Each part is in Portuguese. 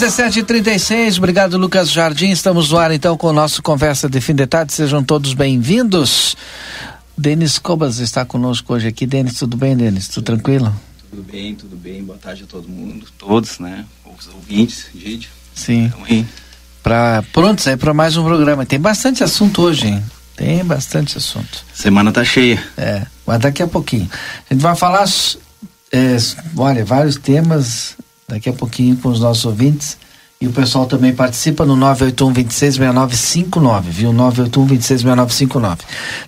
Dezessete trinta obrigado Lucas Jardim, estamos no ar então com o nosso Conversa de Fim de Tarde, sejam todos bem-vindos. Denis Cobas está conosco hoje aqui, Denis, tudo bem Denis, tudo tranquilo? Tudo bem, tudo bem, boa tarde a todo mundo, todos, né, os ouvintes, Gide. Sim, pra, prontos aí para mais um programa, tem bastante assunto hoje, hein? Tem bastante assunto. Semana tá cheia. É, mas daqui a pouquinho. A gente vai falar, é, olha, vários temas daqui a pouquinho com os nossos ouvintes. E o pessoal também participa no 981-266959, viu? 981-266959.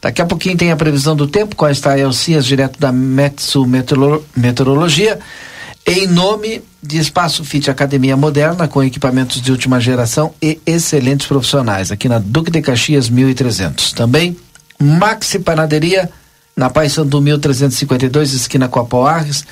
Daqui a pouquinho tem a previsão do tempo, está a Elcias, direto da Metsu Meteorologia, em nome de Espaço Fit Academia Moderna, com equipamentos de última geração e excelentes profissionais, aqui na Duque de Caxias 1300. Também Maxi Panaderia, na Sandu 1352, esquina com Apoarres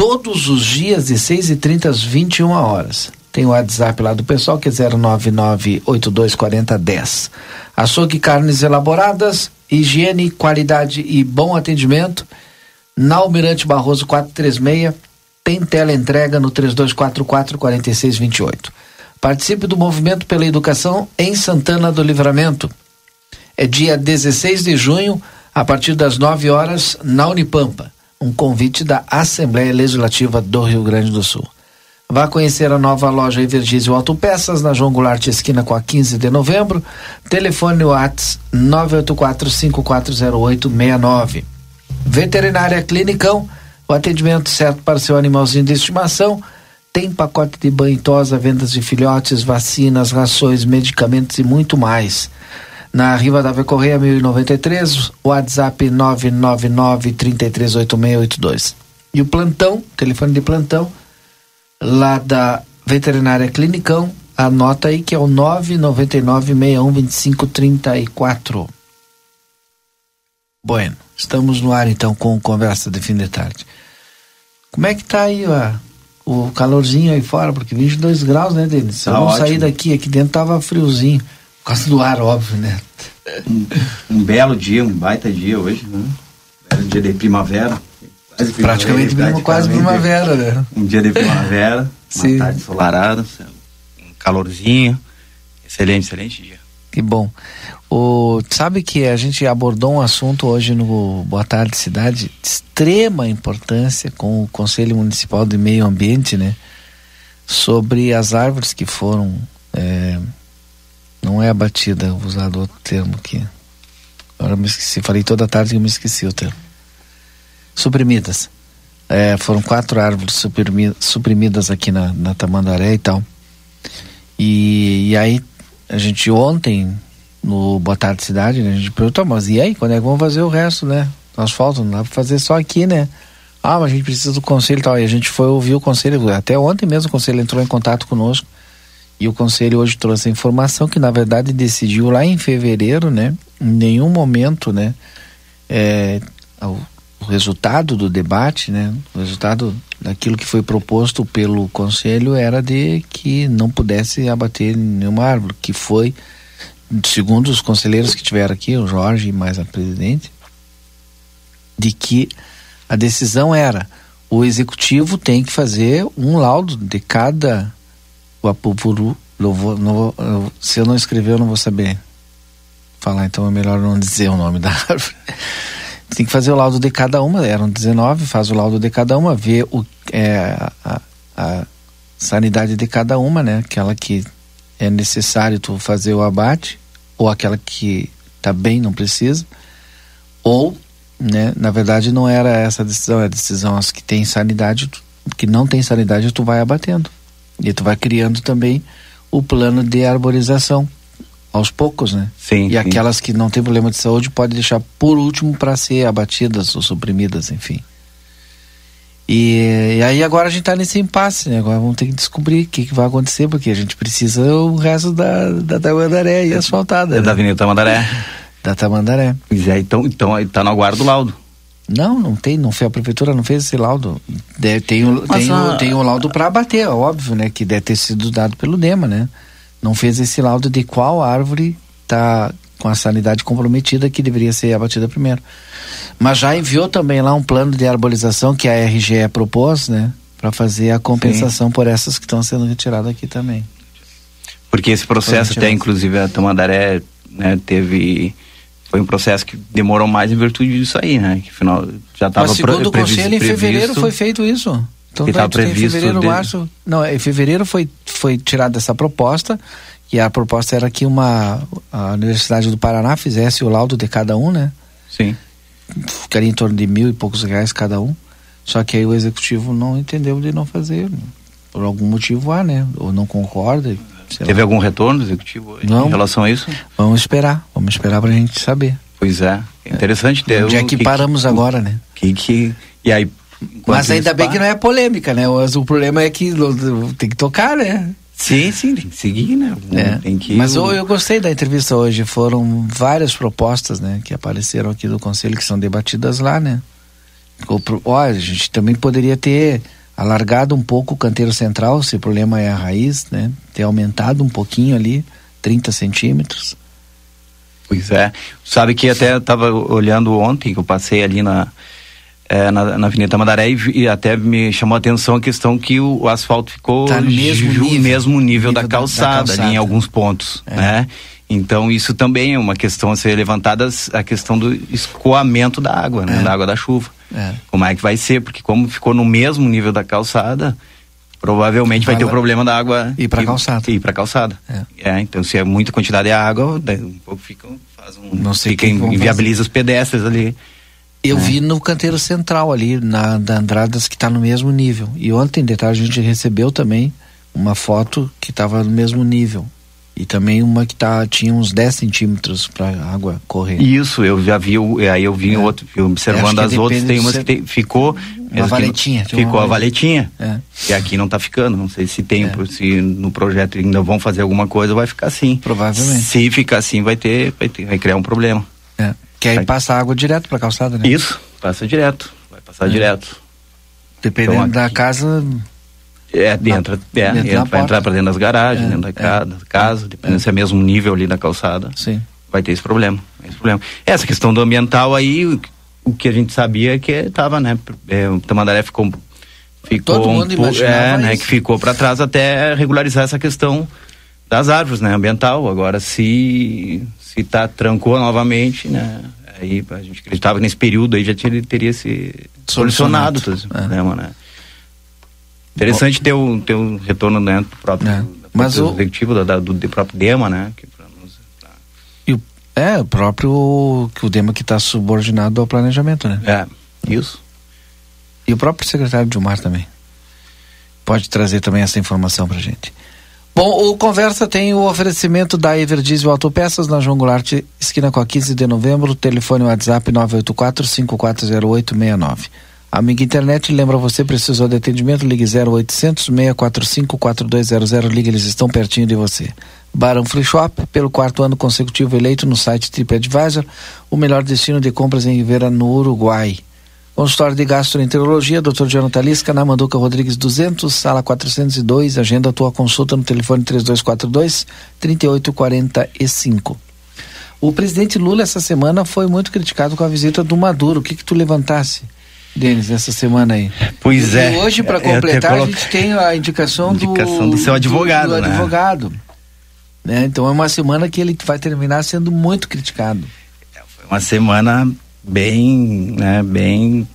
todos os dias de 6 e 30 às 21 horas. Tem o WhatsApp lá do pessoal que é 099824010. Açougue carnes elaboradas, higiene, qualidade e bom atendimento. Na Almirante Barroso 436, tem tela entrega no 3244-4628. Participe do movimento pela educação em Santana do Livramento. É dia 16 de junho, a partir das 9 horas, na Unipampa um convite da Assembleia Legislativa do Rio Grande do Sul. Vá conhecer a nova loja Evergísio Autopeças na João Goulart, esquina com a 15 de novembro. Telefone Whats 984-540869. Veterinária Clinicão, o atendimento certo para seu animalzinho de estimação. Tem pacote de banho tosa, vendas de filhotes, vacinas, rações, medicamentos e muito mais na Riva da Correia 1093, WhatsApp 999 338682. E o plantão, telefone de plantão, lá da Veterinária Clinicão, anota aí que é o 999 612534. Bueno, estamos no ar então com Conversa de Fim de Tarde. Como é que tá aí ó, o calorzinho aí fora? Porque 22 graus, né, Denis? Tá eu ótimo. sair daqui, aqui dentro tava friozinho. Por causa do ar, óbvio, né? Um, um belo dia, um baita dia hoje, né? Era um dia de primavera. Quase praticamente, praticamente quase primavera, né? Um dia de primavera, Sim. uma tarde ensolarada, um calorzinho. Excelente, excelente dia. Que bom. O, sabe que a gente abordou um assunto hoje no Boa Tarde Cidade de extrema importância com o Conselho Municipal de Meio Ambiente, né? Sobre as árvores que foram é, não é abatida, vou usar outro termo aqui. Agora me esqueci, falei toda tarde que eu me esqueci o termo. Suprimidas. É, foram quatro árvores suprimidas, aqui na, na Tamandaré e tal. E, e aí, a gente ontem, no Boa Tarde Cidade, né, a gente perguntou, mas e aí, quando é que vamos fazer o resto, né? Nós faltam, não dá pra fazer só aqui, né? Ah, mas a gente precisa do conselho e tal. E a gente foi ouvir o conselho, até ontem mesmo o conselho entrou em contato conosco e o conselho hoje trouxe a informação que na verdade decidiu lá em fevereiro, né? Em nenhum momento, né? É, o, resultado do debate, né? O resultado daquilo que foi proposto pelo conselho era de que não pudesse abater nenhuma árvore, que foi, segundo os conselheiros que tiveram aqui, o Jorge e mais a presidente, de que a decisão era o executivo tem que fazer um laudo de cada o Apupuru, vou, não vou, se eu não escrever eu não vou saber. falar, então é melhor não dizer o nome da árvore. Tem que fazer o laudo de cada uma, eram 19, faz o laudo de cada uma, vê o, é, a, a sanidade de cada uma, né? Aquela que é necessário tu fazer o abate, ou aquela que tá bem, não precisa, ou, né? Na verdade não era essa a decisão, é a decisão as que tem sanidade, que não tem sanidade, tu vai abatendo. E tu vai criando também o plano de arborização aos poucos, né? Sim. E sim. aquelas que não têm problema de saúde pode deixar por último para ser abatidas ou suprimidas, enfim. E, e, aí agora a gente está nesse impasse, né? Agora vamos ter que descobrir o que, que vai acontecer, porque a gente precisa o resto da, da Tamandaré e asfaltada. É né? da Avenida Tamandaré. Da Tamandaré. Pois é, então, então tá no aguardo do laudo. Não, não tem, não fez, a prefeitura não fez esse laudo. Deve, tem, o, tem, a... o, tem o laudo para abater, óbvio, né? Que deve ter sido dado pelo DEMA, né? Não fez esse laudo de qual árvore está com a sanidade comprometida que deveria ser abatida primeiro. Mas já enviou também lá um plano de arborização que a RGE propôs, né? Para fazer a compensação Sim. por essas que estão sendo retiradas aqui também. Porque esse processo até, inclusive, a Tamandaré né, teve foi um processo que demorou mais em virtude disso aí, né? Que final já estava Mas segundo o conselho, em fevereiro foi feito isso. Então que vai, previsto em fevereiro, de... março. Não, em fevereiro foi foi tirada essa proposta e a proposta era que uma a Universidade do Paraná fizesse o laudo de cada um, né? Sim. Ficaria em torno de mil e poucos reais cada um. Só que aí o executivo não entendeu de não fazer. Por algum motivo há, né? Ou não concorda. Teve lá. algum retorno executivo não, em relação a isso? Vamos esperar. Vamos esperar pra gente saber. Pois é. é interessante ter. Onde é que, que paramos que, agora, né? Que, que, e aí. Mas ainda bem para... que não é polêmica, né? O, o problema é que tem que tocar, né? Sim, sim, tem que seguir, né? É. Tem que... Mas eu, eu gostei da entrevista hoje. Foram várias propostas, né? Que apareceram aqui do Conselho, que são debatidas lá, né? Olha, a gente também poderia ter alargado um pouco o canteiro central, se o problema é a raiz, né? Ter aumentado um pouquinho ali, 30 centímetros. Pois é. Sabe que até estava olhando ontem, que eu passei ali na, é, na, na, Avenida Tamandaré e, e, até me chamou a atenção a questão que o, o asfalto ficou tá no mesmo ju, nível, mesmo nível, nível da, calçada, da, calçada, ali em alguns pontos, é. né? Então isso também é uma questão a ser levantada, a questão do escoamento da água, né? É. Da água da chuva. É. Como é que vai ser? Porque como ficou no mesmo nível da calçada, provavelmente vai, ter o problema da água ir para calçada. Ir para calçada. É. então se é muita quantidade de água, um pouco fica, faz um, Não sei fica inviabiliza os pedestres ali. Eu É. vi no canteiro central ali, na da Andradas, que está no mesmo nível. E ontem, de tarde, a gente recebeu também uma foto que estava no mesmo nível. E também uma que tá, tinha uns 10 centímetros para água correr. Isso, eu já vi, aí eu vi É. outro, observando as outras, tem umas que tem, ficou. Uma valetinha. Ficou uma a valetinha. É. E aqui não está ficando. Não sei se tem, É. se no projeto ainda vão fazer alguma coisa, vai ficar assim. Provavelmente. Se ficar assim, vai ter, vai, ter, vai criar um problema. É. Que aí Vai. passa água direto para a calçada, né? Isso, passa direto. Vai passar É. direto. Dependendo Então, da casa. É, entra, é, dentro entra, vai entrar para dentro das garagens, É, dentro da é. casa, da casa dependendo É. se é mesmo nível ali da calçada, Sim. vai ter esse problema. Esse problema. Essa questão do ambiental aí, o, o que a gente sabia é que estava, né? É, o Tamandaré ficou. ficou Todo um mundo pouco- imaginava é, né, isso. que ficou para trás até regularizar essa questão das árvores, né? Ambiental. Agora, se se tá trancou novamente, né? Aí a gente acreditava que nesse período aí já teria, teria se Solucionado. solucionado É. problema, né? Interessante ter o, ter o retorno dentro do próprio, É. do Mas próprio o- executivo, da, da- do, do próprio DEMA, né? Que pra nos- pra- E o, é, o próprio. Que o DEMA que está subordinado ao planejamento, né? é, isso. E o próprio secretário Dilmar também. Pode trazer também essa informação pra gente. Bom, o Conversa tem o oferecimento da Everdiesel Autopeças na João Goulart, esquina com a 15 de novembro, telefone WhatsApp 984-540869. Amiga Internet, lembra você, precisou de atendimento, ligue 0800 645 4200, ligue, eles estão pertinho de você. Barão Free Shop, pelo quarto ano consecutivo eleito no site TripAdvisor, o melhor destino de compras em Rivera, no Uruguai. Consultório de Gastroenterologia, Dr. Jonathan Lisca, na Manduca Rodrigues 200, sala 402. Agenda a tua consulta no telefone 3242 3845. O presidente Lula essa semana foi muito criticado com a visita do Maduro. O que que tu levantasse, Denis, essa semana aí? Pois é. E hoje, para até completar, a gente tem a indicação, Indicação do seu advogado, do né? advogado. Né? Então é uma semana que ele vai terminar sendo muito criticado. É, foi uma semana bem, né, bem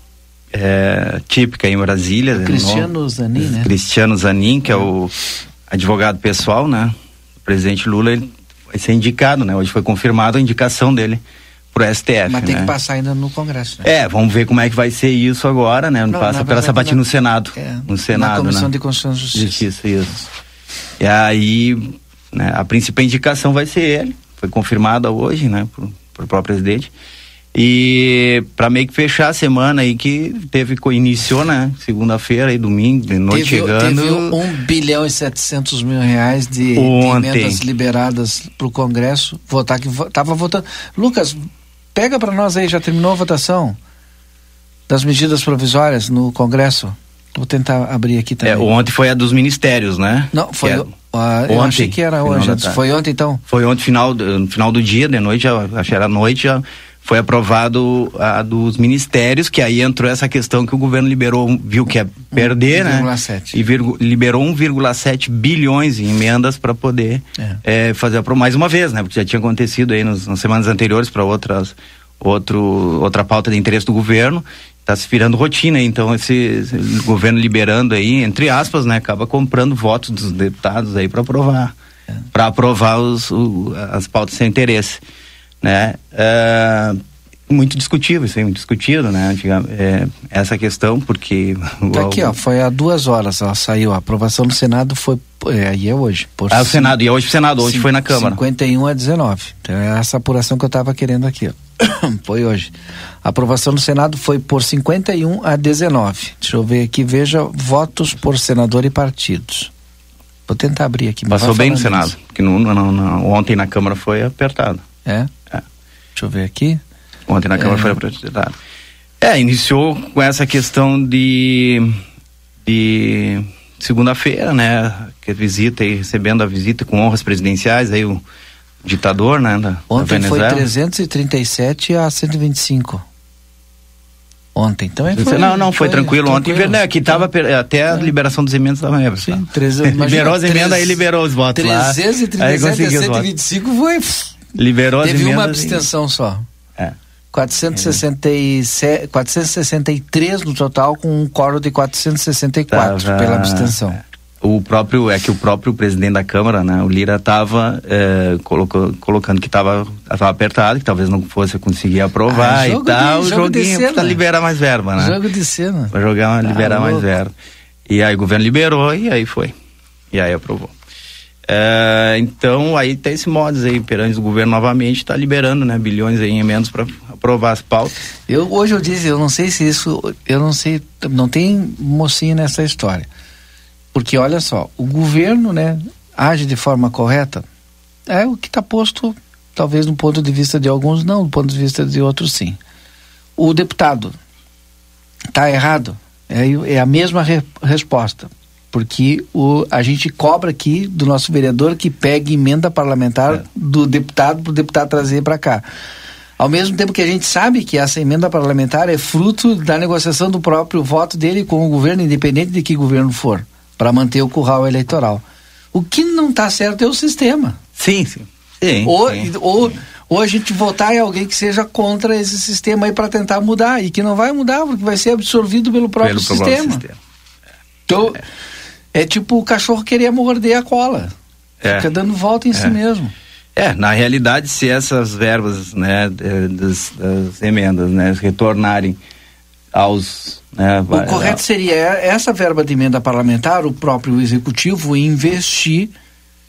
é, típica em Brasília. O Cristiano no, Zanin, né? Cristiano Zanin, que é o advogado pessoal, né? O presidente Lula ele vai ser indicado, né? Hoje foi confirmada a indicação dele pro STF. Mas tem né? que passar ainda no Congresso. Né? É, vamos ver como é que vai ser isso agora, né? Não, Passa pela sabatina no Senado. É, no Senado, na Comissão né? de Constituição e Justiça. Justiça, isso. E aí, né, a principal indicação vai ser ele. Foi confirmada hoje, né, pro, pro próprio presidente. E para meio que fechar a semana aí que teve, iniciou, né? Segunda-feira e domingo, de noite teve, chegando. Teve um bilhão e setecentos mil reais de, de emendas liberadas pro Congresso. Votar que tava votando. Lucas, pega para nós aí, já terminou a votação das medidas provisórias no Congresso? Vou tentar abrir aqui também. É, ontem foi a dos ministérios, né? Não, foi. É, eu achei que era hoje. Foi ontem então? Foi ontem, final, no final do dia, de noite, acho que era noite, já foi aprovado a dos ministérios, que aí entrou essa questão que o governo liberou, viu que é perder, 1, né? 7. E virgu, liberou 1,7 bilhões em emendas para poder é. É, fazer a mais uma vez, né? Porque já tinha acontecido aí nos, nas semanas anteriores para outras outro outra pauta de interesse do governo está se virando rotina, então esse, esse, governo liberando aí, entre aspas, né, acaba comprando votos dos deputados aí para aprovar, é. para aprovar os, o, as pautas sem interesse né? Uh, muito discutível, isso aí, muito discutido, né? É, essa questão, porque. Tá aqui, ó, foi há duas horas, ela saiu. A aprovação do Senado foi. É, aí é hoje. Por ah, o Senado, e é hoje o Senado, hoje foi na Câmara. 51 a 19. Então é essa apuração que eu estava querendo aqui, ó. foi hoje. A aprovação do Senado foi por 51 a 19. Deixa eu ver aqui, veja votos por senador e partidos. Vou tentar abrir aqui. Passou bem no Senado, porque no, no, no, ontem na Câmara foi apertado. É? Deixa eu ver aqui. Ontem na Câmara é. foi apresentado. É, iniciou com essa questão de, de segunda-feira, né? Que visita e recebendo a visita com honras presidenciais, aí o ditador, né? Da, Ontem da foi 337 a 125. Ontem, então é foi, Não, não, foi, foi tranquilo. Ontem, né, aqui estava até a é. liberação dos emendas da época. Sim, 13, liberou as emendas, aí liberou os votos 337 lá. 337 a 125 foi Liberou Teve as uma abstenção só. É. 467, 463 no total, com um coro de 464 Tava, pela abstenção. É. O próprio, é que o próprio presidente da Câmara, né, o Lira, estava é, colocou, colocando que estava apertado, que talvez não fosse conseguir aprovar ah, e tal. De, jogo joguinho para liberar mais verba, né? Jogo de cena. Para jogar, tá liberar louco. mais verba. E aí o governo liberou e aí foi. E aí aprovou. É, então aí tem esse modos aí, perante o governo novamente está liberando, né, bilhões em emendas para aprovar as pautas. Eu hoje eu disse, eu não sei se isso, eu não sei, não tem mocinho nessa história, porque olha só, o governo, né, age de forma correta, é o que está posto, talvez no ponto de vista de alguns não, do ponto de vista de outros sim. O deputado está errado, é, é a mesma re, resposta porque o, a gente cobra aqui do nosso vereador que pegue emenda parlamentar é. do deputado para o deputado trazer para cá. Ao mesmo tempo que a gente sabe que essa emenda parlamentar é fruto da negociação do próprio voto dele com o governo, independente de que governo for, para manter o curral eleitoral. O que não está certo é o sistema. Sim, sim. sim, ou, sim. ou, ou a gente votar em alguém que seja contra esse sistema aí para tentar mudar, e que não vai mudar, porque vai ser absorvido pelo próprio pelo sistema. sistema. Então. É é tipo o cachorro querer morder a cola. É. Fica dando volta em é. si mesmo. É, na realidade, se essas verbas, né, das, das emendas, né, retornarem aos né, o correto seria essa verba de emenda parlamentar, o próprio executivo investir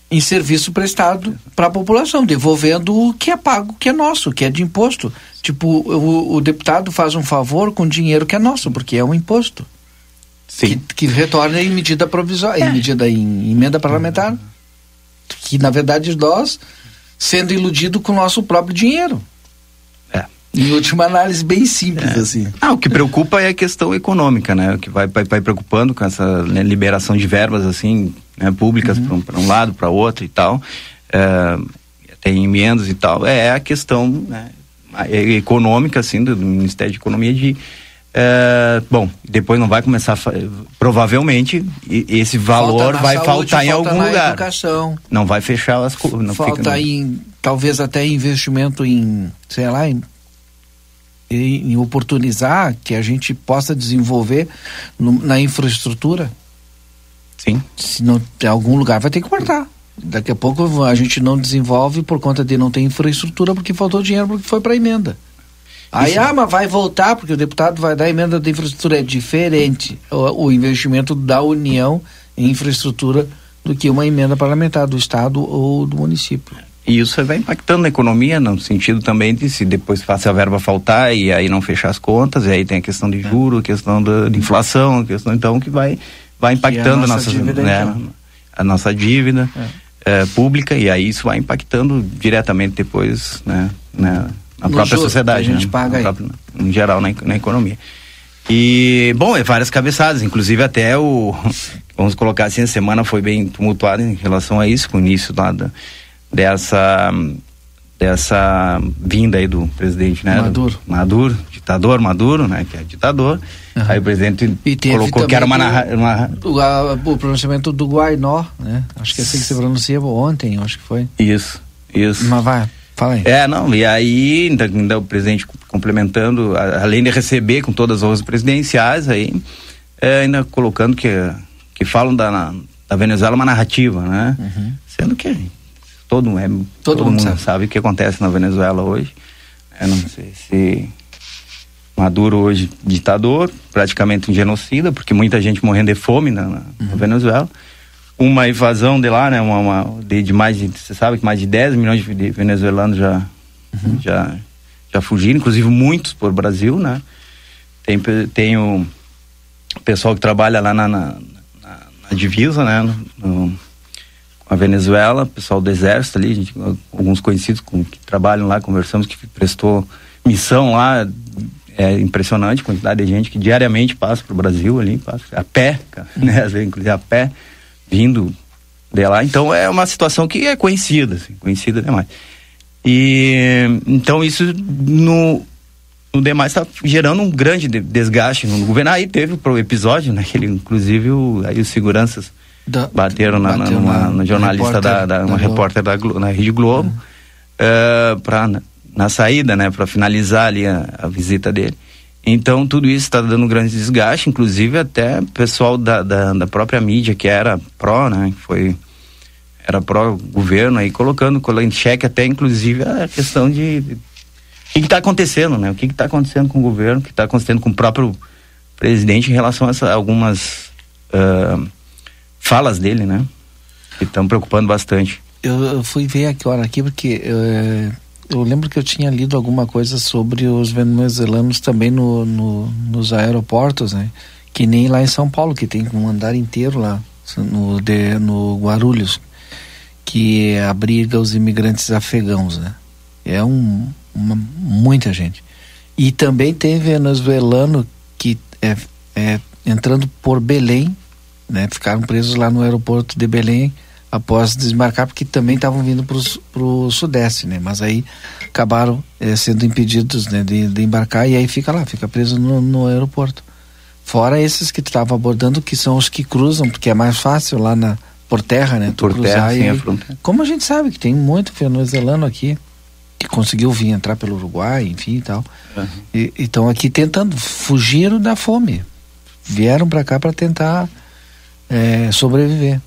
em serviço prestado para a população, devolvendo o que é pago, que é nosso, que é de imposto. Tipo, o, o deputado faz um favor com dinheiro que é nosso, porque é um imposto. Sim. Que, que retorna em medida provisória, é. em medida em emenda parlamentar. Uhum. Que na verdade nós sendo iludido com o nosso próprio dinheiro. É. Em última análise, bem simples, é. assim. Ah, o que preocupa é a questão econômica, né? O que vai, vai, vai preocupando com essa né, liberação de verbas, assim, né, públicas uhum. para um, um, lado, para outro e tal. É, tem emendas e tal. É a questão né, econômica, assim, do, do Ministério de Economia de é, bom, depois não vai começar. Provavelmente esse valor vai saúde, faltar em algum lugar. Educação. Não vai fechar as coisas. Falta fica, em talvez até investimento em, sei lá, em, em oportunizar que a gente possa desenvolver no, na infraestrutura. Sim. Se não tem algum lugar vai ter que cortar. Daqui a pouco a gente não desenvolve por conta de não ter infraestrutura porque faltou dinheiro porque foi para emenda. Aí, Isso. ah, mas vai voltar, porque o deputado vai dar emenda de infraestrutura. É diferente o, o, investimento da União em infraestrutura do que uma emenda parlamentar do Estado ou do município. E isso vai impactando na economia, no sentido também de se depois faça a verba faltar e aí não fechar as contas, e aí tem a questão de é. juro, a questão da, de inflação, a questão então que vai, vai impactando a nossa, dívida, né, então. a nossa dívida é. É, pública, e aí isso vai impactando diretamente depois né, né na própria sociedade. a gente né? paga própria, em geral na, na economia. E, bom, é várias cabeçadas, inclusive até o. Vamos colocar assim, a semana foi bem tumultuada em relação a isso, com o início lá da, dessa. dessa vinda aí do presidente, né? Maduro. Do, Maduro, ditador Maduro, né? Que é ditador. Uhum. Aí o presidente colocou que era uma, uma... O, a, o pronunciamento do Guainó, né? Acho que é assim que se pronuncia ontem, acho que foi. Isso, isso. Mas vai. Fala aí. É, não, e aí, ainda, ainda o presidente complementando, a, além de receber com todas as honras presidenciais, aí, é, ainda colocando que, que falam da, da Venezuela uma narrativa, né? Uhum. Sendo que todo, é, todo, todo mundo, sabe. sabe. o que acontece na Venezuela hoje. Eu não sei se Maduro hoje ditador, praticamente um genocida, porque muita gente morrendo de fome na, na uhum. Venezuela uma invasão de lá, né? Uma, uma de, de, mais de, você sabe que mais de 10 milhões de venezuelanos já, uhum. já, já fugiram, inclusive muitos por Brasil, né? Tem, tem o pessoal que trabalha lá na, na, na, na divisa, né? No, com a Venezuela, pessoal do exército ali, gente, alguns conhecidos com, que trabalham lá, conversamos, que prestou missão lá, é impressionante a quantidade de gente que diariamente passa para o Brasil ali, passa a pé, né? Às vezes, inclusive a pé vindo de lá. Então é uma situação que é conhecida, assim, conhecida demais. E então isso no, no demais está gerando um grande desgaste no governo. Aí teve o episódio, né? Que ele, inclusive, o, aí os seguranças da, bateram na, bateu na, na jornalista da, da, uma repórter da na Rede Globo, uhum. uh, para na, na, saída, né? Para finalizar ali a, a visita dele. Então tudo isso está dando um grande desgaste, inclusive até pessoal da, da, da, própria mídia que era pró, né? Foi era pró governo aí colocando em xeque até inclusive a questão de, de o que está acontecendo, né? O que está acontecendo com o governo, o que está acontecendo com o próprio presidente em relação a essa, algumas uh, falas dele, né? Que estão preocupando bastante. Eu, eu, fui ver aqui hora aqui porque uh, eu lembro que eu tinha lido alguma coisa sobre os venezuelanos também no, no, nos aeroportos, né? Que nem lá em São Paulo, que tem um andar inteiro lá, no, de, no Guarulhos, que abriga os imigrantes afegãos, né? É um, uma, muita gente. E também tem venezuelano que é, é, entrando por Belém, né? Ficaram presos lá no aeroporto de Belém após desmarcar, porque também estavam vindo para o sudeste, né? Mas aí acabaram é, sendo impedidos né, de, de, embarcar e aí fica lá, fica preso no, no aeroporto. Fora esses que estavam abordando, que são os que cruzam, porque é mais fácil lá na, por terra, né? por terra, sim, aí, fronteira. Como a gente sabe que tem muito venezuelano aqui que conseguiu vir entrar pelo Uruguai, enfim e tal. Uhum. E estão aqui tentando, fugiram da fome. Vieram para cá para tentar é, sobreviver.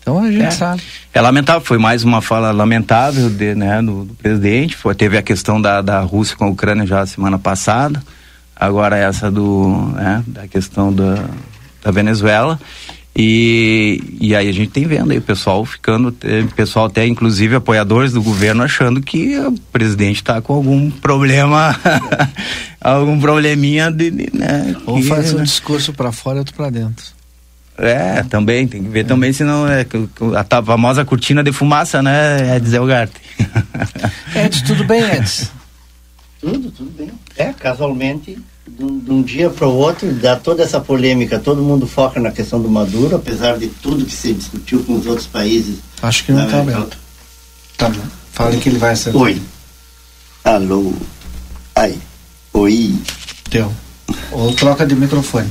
Então a gente é. sabe. É lamentável, foi mais uma fala lamentável de, né, do, do, presidente. Foi, teve a questão da, da Rússia com a Ucrânia já semana passada. Agora essa do, né, da questão da, da Venezuela. E, e aí a gente tem vendo aí o pessoal ficando, pessoal até inclusive apoiadores do governo achando que o presidente está com algum problema, algum probleminha de, de né? Ou faz um discurso para fora e outro para dentro. É, também, tem que ver também, senão é a famosa cortina de fumaça, né, Edson Elgarte. Edson, tudo bem, Edson? Tudo, tudo bem. É, casualmente, de um, de um dia para o outro, dá toda essa polêmica, todo mundo foca na questão do Maduro, apesar de tudo que se discutiu com os outros países. Acho que não está aberto. Tá bom. Fala que ele vai ser. Oi. Alô. Ai. Oi. Deu. Ou troca de microfone.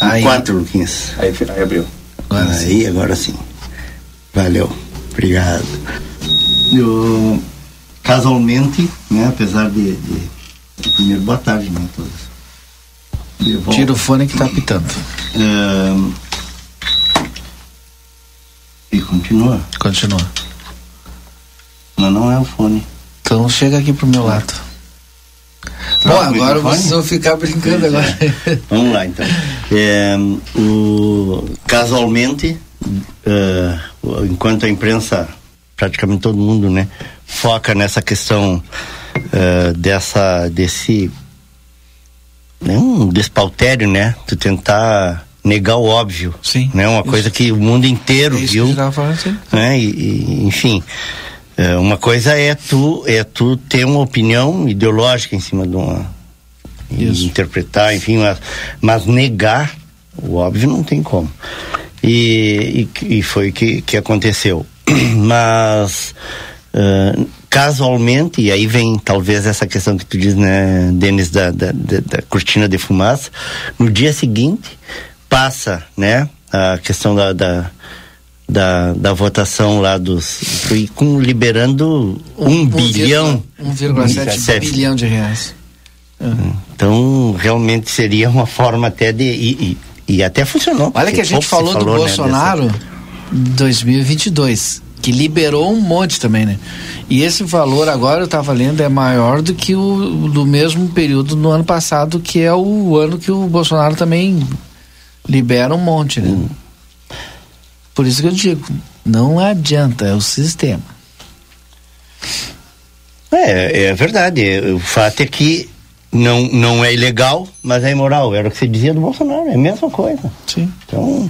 Aí. Quatro, Luquinhas. Aí, aí abriu. Agora aí, sim. agora sim. Valeu. Obrigado. Eu, casualmente, né, apesar de, de, de primeiro boa tarde, né, todos. Tira o fone que tá apitando. Uh, e continua. Continua. Mas não é o fone. Então chega aqui pro meu lado. Bom, agora vocês vão ficar brincando agora. Vamos lá então. É, o, casualmente, uh, enquanto a imprensa, praticamente todo mundo, né, foca nessa questão uh, dessa, desse né, um despautério, né, de tentar negar o óbvio, Sim, né, uma isso. coisa que o mundo inteiro é viu, falando, né, e, e, enfim. É, uma coisa é tu, é tu ter uma opinião ideológica em cima de uma. Isso. interpretar, enfim, mas, mas, negar o óbvio não tem como. E, e, e foi o que, que aconteceu. Mas. Uh, casualmente, e aí vem talvez essa questão que tu diz, né, Denis, da, da, da, da cortina de fumaça, no dia seguinte passa, né, a questão da, da da, da votação lá dos. Fui com, liberando um, um bilhão. 1,7 bilhão de reais. Uhum. Então, realmente seria uma forma até de. E, e, e até funcionou. Olha que a gente falou, falou, do né, Bolsonaro dessa... 2022, que liberou um monte também, né? E esse valor agora eu estava lendo é maior do que o do mesmo período no ano passado, que é o ano que o Bolsonaro também libera um monte, né? Hum. Por isso que eu digo, não adianta, é o sistema. É, é verdade. O fato é que não, não é ilegal, mas é imoral. Era o que você dizia do Bolsonaro, é a mesma coisa. Sim. Então,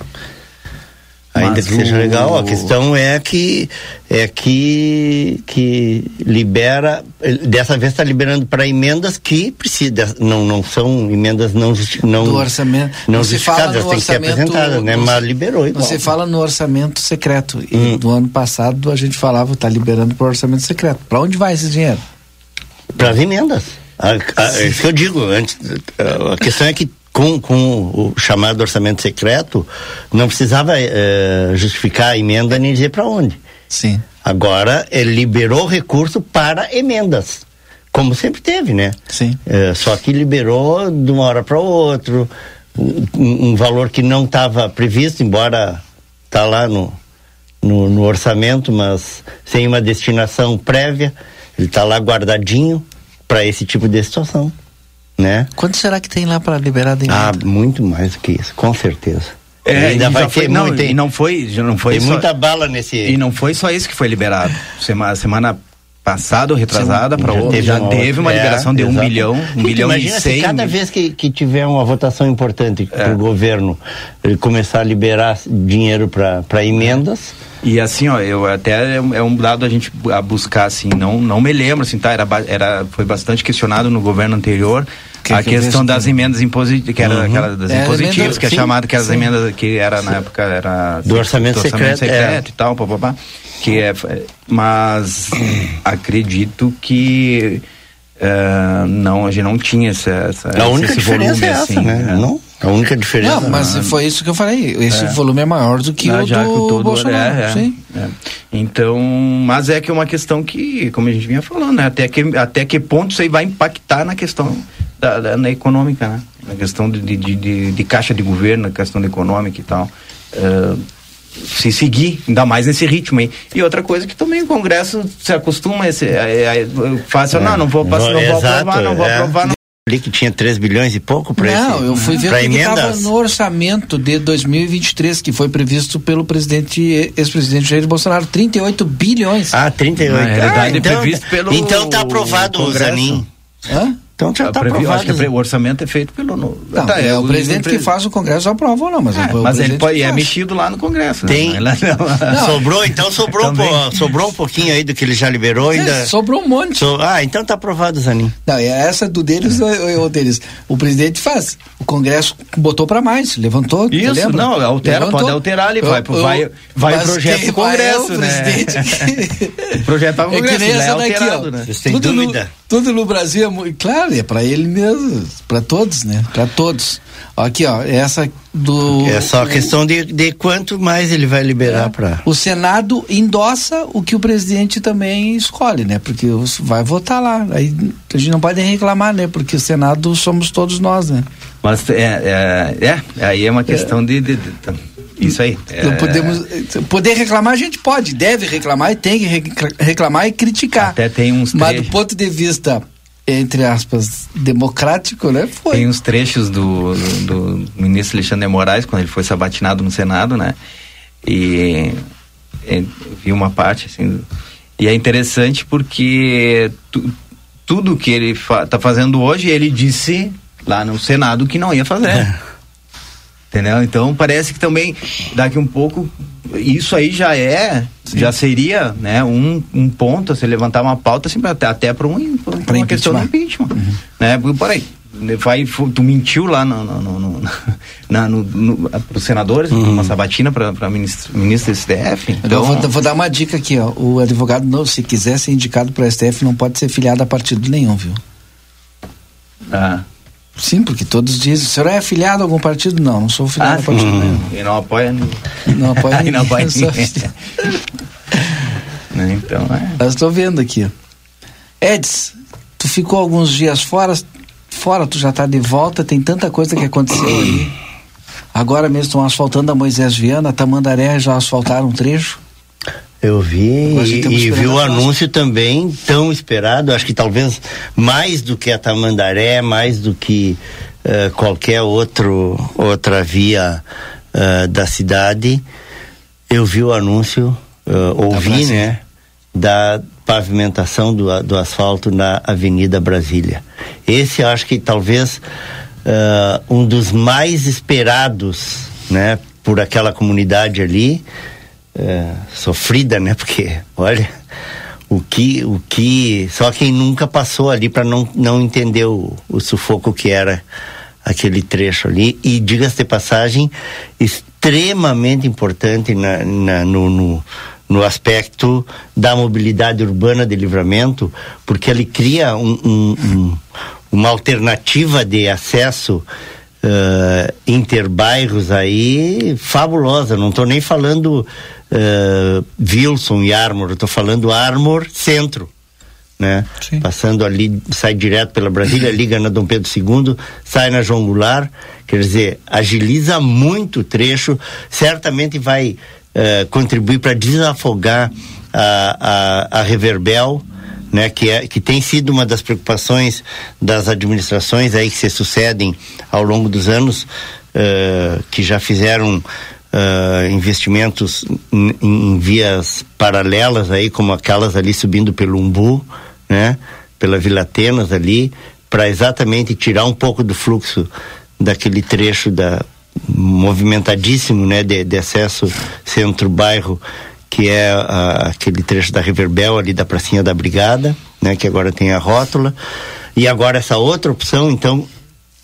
Ainda Mas que seja o... legal, a questão é que é que que libera, dessa vez está liberando para emendas que precisa, não não são emendas não não do orçamento, não justificadas, tem que ser apresentadas, né? Mas liberou igual. Você fala no orçamento secreto e hum. do ano passado a gente falava está liberando para o orçamento secreto. Para onde vai esse dinheiro? Para as emendas. A, a, é isso que eu digo antes. A questão é que com, com o chamado orçamento secreto, não precisava é, justificar a emenda nem dizer para onde. Sim. Agora, ele liberou recurso para emendas, como sempre teve, né? Sim. É, só que liberou de uma hora para outra, um, um, valor que não estava previsto, embora tá lá no, no, no orçamento, mas sem uma destinação prévia, ele está lá guardadinho para esse tipo de situação né? Quanto será que tem lá para liberar de Ah, muito mais do que isso, com certeza. É, ainda vai ter foi, não, muito, e não foi, já não foi tem só, muita bala nesse E não foi só isso que foi liberado. Semana, semana passada ou retrasada para outra já uma teve uma liberação é, de um exato. bilhão, um bilhão imagina e cem. cada vez que, que tiver uma votação importante é. para o governo ele começar a liberar dinheiro para emendas. E assim, ó, eu até é um dado a gente a buscar assim, não não me lembro assim, tá, era, era foi bastante questionado no governo anterior que a que questão das emendas impositivas, que era uhum. aquela das é, impositivas, emenda, que é chamada que as emendas que era na época era do orçamento, do orçamento secreto, secreto é. e tal, papapá, que é, mas acredito que uh, não, a gente não tinha essa, essa a única diferença volume, é essa, assim, né? Não? A única diferença. Não, mas foi isso que eu falei. Esse é. volume é maior do que ah, o do que o Bolsonaro. É, sim. É. Então, mas é que é uma questão que, como a gente vinha falando, né? até, que, até que ponto isso aí vai impactar na questão da, da na econômica, né? Na questão de, de, de, de, caixa de governo, na questão econômica e tal. Uh, se seguir, ainda mais nesse ritmo aí. E outra coisa que também o Congresso se acostuma a esse, é, é, fácil, é. não, não vou, não, não vou aprovar, não vou é. aprovar. Não. Ali que tinha 3 bilhões e pouco para Não, esse, eu fui ver que estava no orçamento de 2023, que foi previsto pelo presidente, ex-presidente Jair Bolsonaro, 38 bilhões. Ah, 38. Na realidade, ah, então, previsto pelo Então tá aprovado o Zanin. Hã? Então já está aprovado. Acho que o orçamento é feito pelo. No, não, tá, é, é, o, o presidente que faz o Congresso aprova ou não, mas, é, mas ele pode, é mexido lá no Congresso. Né? Tem. Né? Não, sobrou, então sobrou, pô, sobrou um pouquinho aí do que ele já liberou ainda. É, sobrou um monte. So, ah, então tá aprovado, Zanin. Não, é essa do deles ou o deles. O presidente faz. O Congresso botou para mais, levantou. Isso, não, altera, levantou. pode alterar ali, vai, eu, vai, vai o projeto do Congresso, é né? o projeto para o Congresso, é que nem essa daqui, ó. Né? Tudo no, tudo no Brasil é muito. Claro claro, é para ele mesmo, para todos, né? Para todos. Aqui, ó, essa do. É só questão de, de quanto mais ele vai liberar é, para. O Senado endossa o que o presidente também escolhe, né? Porque vai votar lá. Aí a gente não pode reclamar, né? Porque o Senado somos todos nós, né? Mas é, é, é aí é uma questão de, de, de isso aí. Então, podemos, poder reclamar a gente pode, deve reclamar e tem que reclamar e criticar. Até tem uns Mas do ponto de vista entre aspas, democrático, né? Foi. Tem uns trechos do, do, do, ministro Alexandre de Moraes, quando ele foi sabatinado no Senado, né? E, e vi uma parte, assim, e é interessante porque tu, tudo que ele fa tá fazendo hoje, ele disse lá no Senado que não ia fazer. É. Entendeu? Então parece que também daqui um pouco isso aí já é, Sim. já seria né, um, um ponto a se levantar uma pauta assim, até, até para um, uma questão do impeachment. Uhum. Né? Porque, peraí, vai, tu mentiu lá no, no, no, na, no, no, os senadores, uhum. uma sabatina para ministro, ministro do STF. Então... Vou, vou, dar uma dica aqui, ó. O advogado, não, se quiser ser indicado para o STF, não pode ser filiado a partido nenhum, viu? Ah. Sim, porque todos dizem, o senhor é afiliado a algum partido? Não, não sou afiliado ah, a partido nenhum. E não apoia ninguém. Não apoia ninguém. não apoia ninguém. Né, então, é. Eu estou vendo aqui. Eds, tu ficou alguns dias fora, fora, tu já está de volta, tem tanta coisa que aconteceu aí. Agora mesmo estão asfaltando a Moisés Viana, a Tamandaré já asfaltaram um trecho. Eu vi e, e vi o anúncio também tão esperado, acho que talvez mais do que a Tamandaré, mais do que uh, qualquer outro, outra via uh, da cidade. Eu vi o anúncio, uh, ouvi, né, da pavimentação do, do asfalto na Avenida Brasília. Esse eu acho que talvez um dos mais esperados, né, por aquela comunidade ali é, sofrida, né? Porque, olha, o que, o que, só quem nunca passou ali para não, não entender o, o sufoco que era aquele trecho ali. E diga-se de passagem, extremamente importante na, na no, no, no, aspecto da mobilidade urbana de livramento, porque ele cria um, um, um, uma alternativa de acesso uh, interbairros aí fabulosa. Não estou nem falando uh, Wilson e Armor, estou falando Armor Centro. Né? Passando ali, sai direto pela Brasília, liga na Dom Pedro II, sai na João Goulart, quer dizer, agiliza muito o trecho, certamente vai uh, contribuir para desafogar a, a, a Reverbel, né, que, é, que tem sido uma das preocupações das administrações aí que se sucedem ao longo dos anos, uh, que já fizeram uh, investimentos em, em, vias paralelas aí, como aquelas ali subindo pelo Umbu, né, pela Vila Atenas ali, para exatamente tirar um pouco do fluxo daquele trecho da movimentadíssimo, né, de, de acesso centro-bairro que é a, aquele trecho da Riverbel ali da pracinha da Brigada, né, que agora tem a rótula. E agora essa outra opção, então,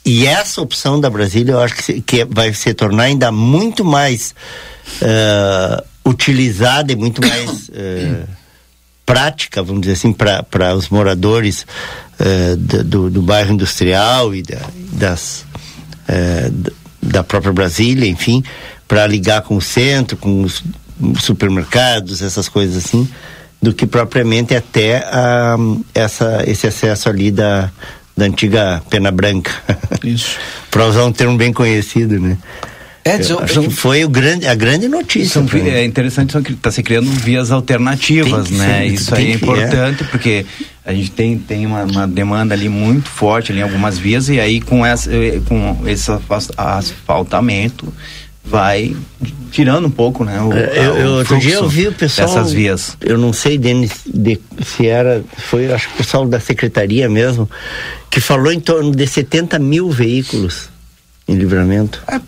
e essa opção da Brasília, eu acho que, que vai se tornar ainda muito mais uh, utilizada e muito mais uh, prática, vamos dizer assim, para os moradores uh, do, do, bairro industrial e da, das, da própria Brasília, enfim, para ligar com o centro, com os supermercados, essas coisas assim, do que propriamente até a, essa, esse acesso ali da, da antiga Pena Branca. Isso. Para usar um termo bem conhecido, né? É, são, acho que foi o grande, a grande notícia. São, é interessante que está se criando vias alternativas, né? Ser, Isso aí é importante é. porque a gente tem, tem uma, uma, demanda ali muito forte ali em algumas vias e aí com, essa, com esse asfaltamento vai tirando um pouco, né? O, é, eu, o outro dia eu vi o pessoal. Dessas vias. Eu não sei, Denis, de, se era. Foi, acho que o pessoal da secretaria mesmo, que falou em torno de 70 mil veículos em livramento. É,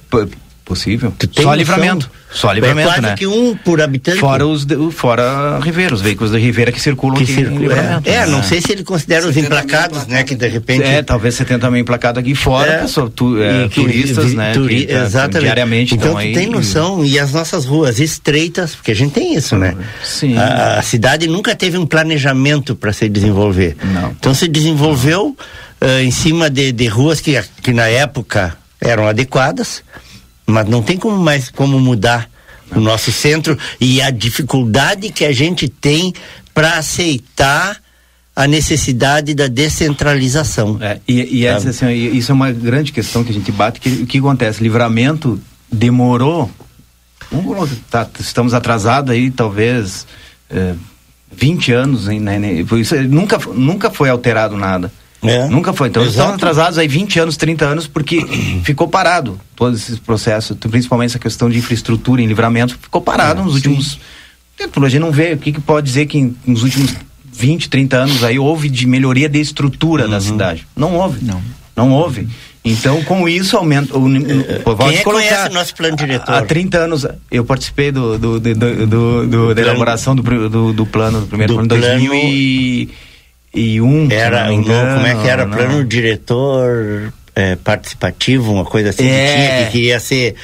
Possível. Só livramento. Só livramento, é quase né? que um por habitante. Fora os de, fora Ribeira, os veículos da Ribeira que circulam que aqui circula, em livramento. É, é não sei se ele considera os emplacados, né? Que de repente. É, talvez 70 mil emplacados aqui fora, É. pessoal, tu, é, E que- turistas, vi- né? turi- que, tá, exatamente. Diariamente então estão tu aí. tem noção e as nossas ruas estreitas, porque a gente tem isso, né? Sim. A, a cidade nunca teve um planejamento para se desenvolver. Não. Então se desenvolveu ah, em cima de, de ruas que, que na época eram adequadas, mas não tem como mais como mudar o nosso centro e a dificuldade que a gente tem para aceitar a necessidade da descentralização. É, e, e essa, assim, isso é uma grande questão que a gente bate, que o que acontece? Livramento demorou, tá, estamos atrasados aí, talvez é, 20 anos, hein, né, né, isso, nunca, nunca foi alterado nada. É. Nunca foi. Então, Exato. estamos atrasados aí 20 anos, 30 anos, porque ficou parado todo esse processo, principalmente essa questão de infraestrutura em livramento, ficou parado É, nos últimos. A gente não vê o que, que pode dizer que em- nos últimos 20, 30 anos aí houve de melhoria de estrutura Uhum. da cidade. Não houve. Não. Não houve. Então, com isso, aumenta. O, o, Quem é conhece o nosso plano diretor? Há 30 anos, eu participei do, do, do, do, do- da elaboração do, do, do plano, do primeiro Do plano, em plano- 2001. se Era, engano, como é que era? não. Plano diretor é, participativo, uma coisa assim que É. tinha, que queria ser.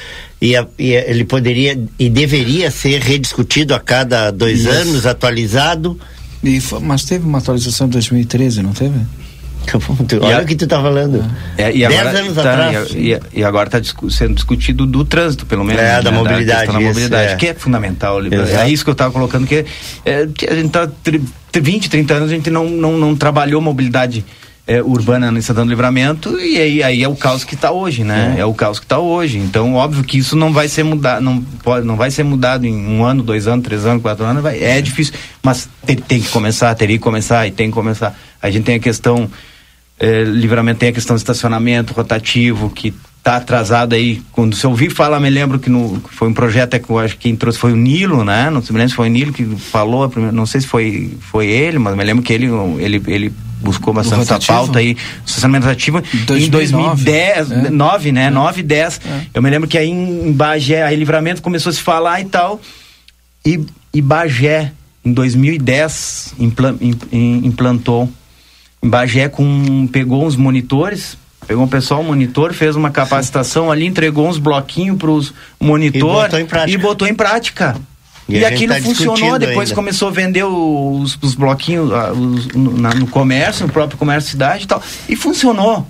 Ia, ia- ele poderia e deveria ser rediscutido a cada dois Isso. anos, atualizado. E fo- mas teve uma atualização em 2013, não teve? Olha o que tu tá falando. É, e Dez agora, anos tá, atrás. E, e- e agora está sendo discutido do trânsito, pelo menos. É, da mobilidade, da isso, mobilidade, é. que é fundamental. É isso que eu estava colocando, que, é, que a gente está 20, 30 anos, a gente não, não, não trabalhou mobilidade é, urbana em Santana do Livramento e aí, aí é o caos que está hoje, né? É. o caos que está hoje. Então, óbvio que isso não vai ser mudado, não, pode, não vai ser mudado em um ano, dois anos, três anos, quatro anos, vai, é difícil, mas tem, tem que começar, teria que começar e tem que começar. A gente tem a questão é, livramento tem a questão do estacionamento rotativo que está atrasado aí. Quando se ouvir falar, me lembro que no, foi um projeto é que eu acho que quem trouxe foi o Nilo, né? Não se me lembro se foi o Nilo que falou, a primeira- não sei se foi, foi ele, mas me lembro que ele, ele, ele buscou bastante essa pauta aí, estacionamento rotativo em 2009, 2010, é. 9, né? 9 e 10. Eu me lembro que aí em Bagé, aí livramento começou a se falar e tal. E, e Bagé, em 2010, implan- im- im- implantou. Em Bagé com, pegou uns monitores, pegou um pessoal, monitor, fez uma capacitação ali, entregou uns bloquinhos para os monitor E botou em prática. e botou em prática. E E, aquilo tá funcionou, depois ainda. começou a vender os, os bloquinhos ah, os- no, na- no comércio, no próprio comércio cidade e tal. E funcionou.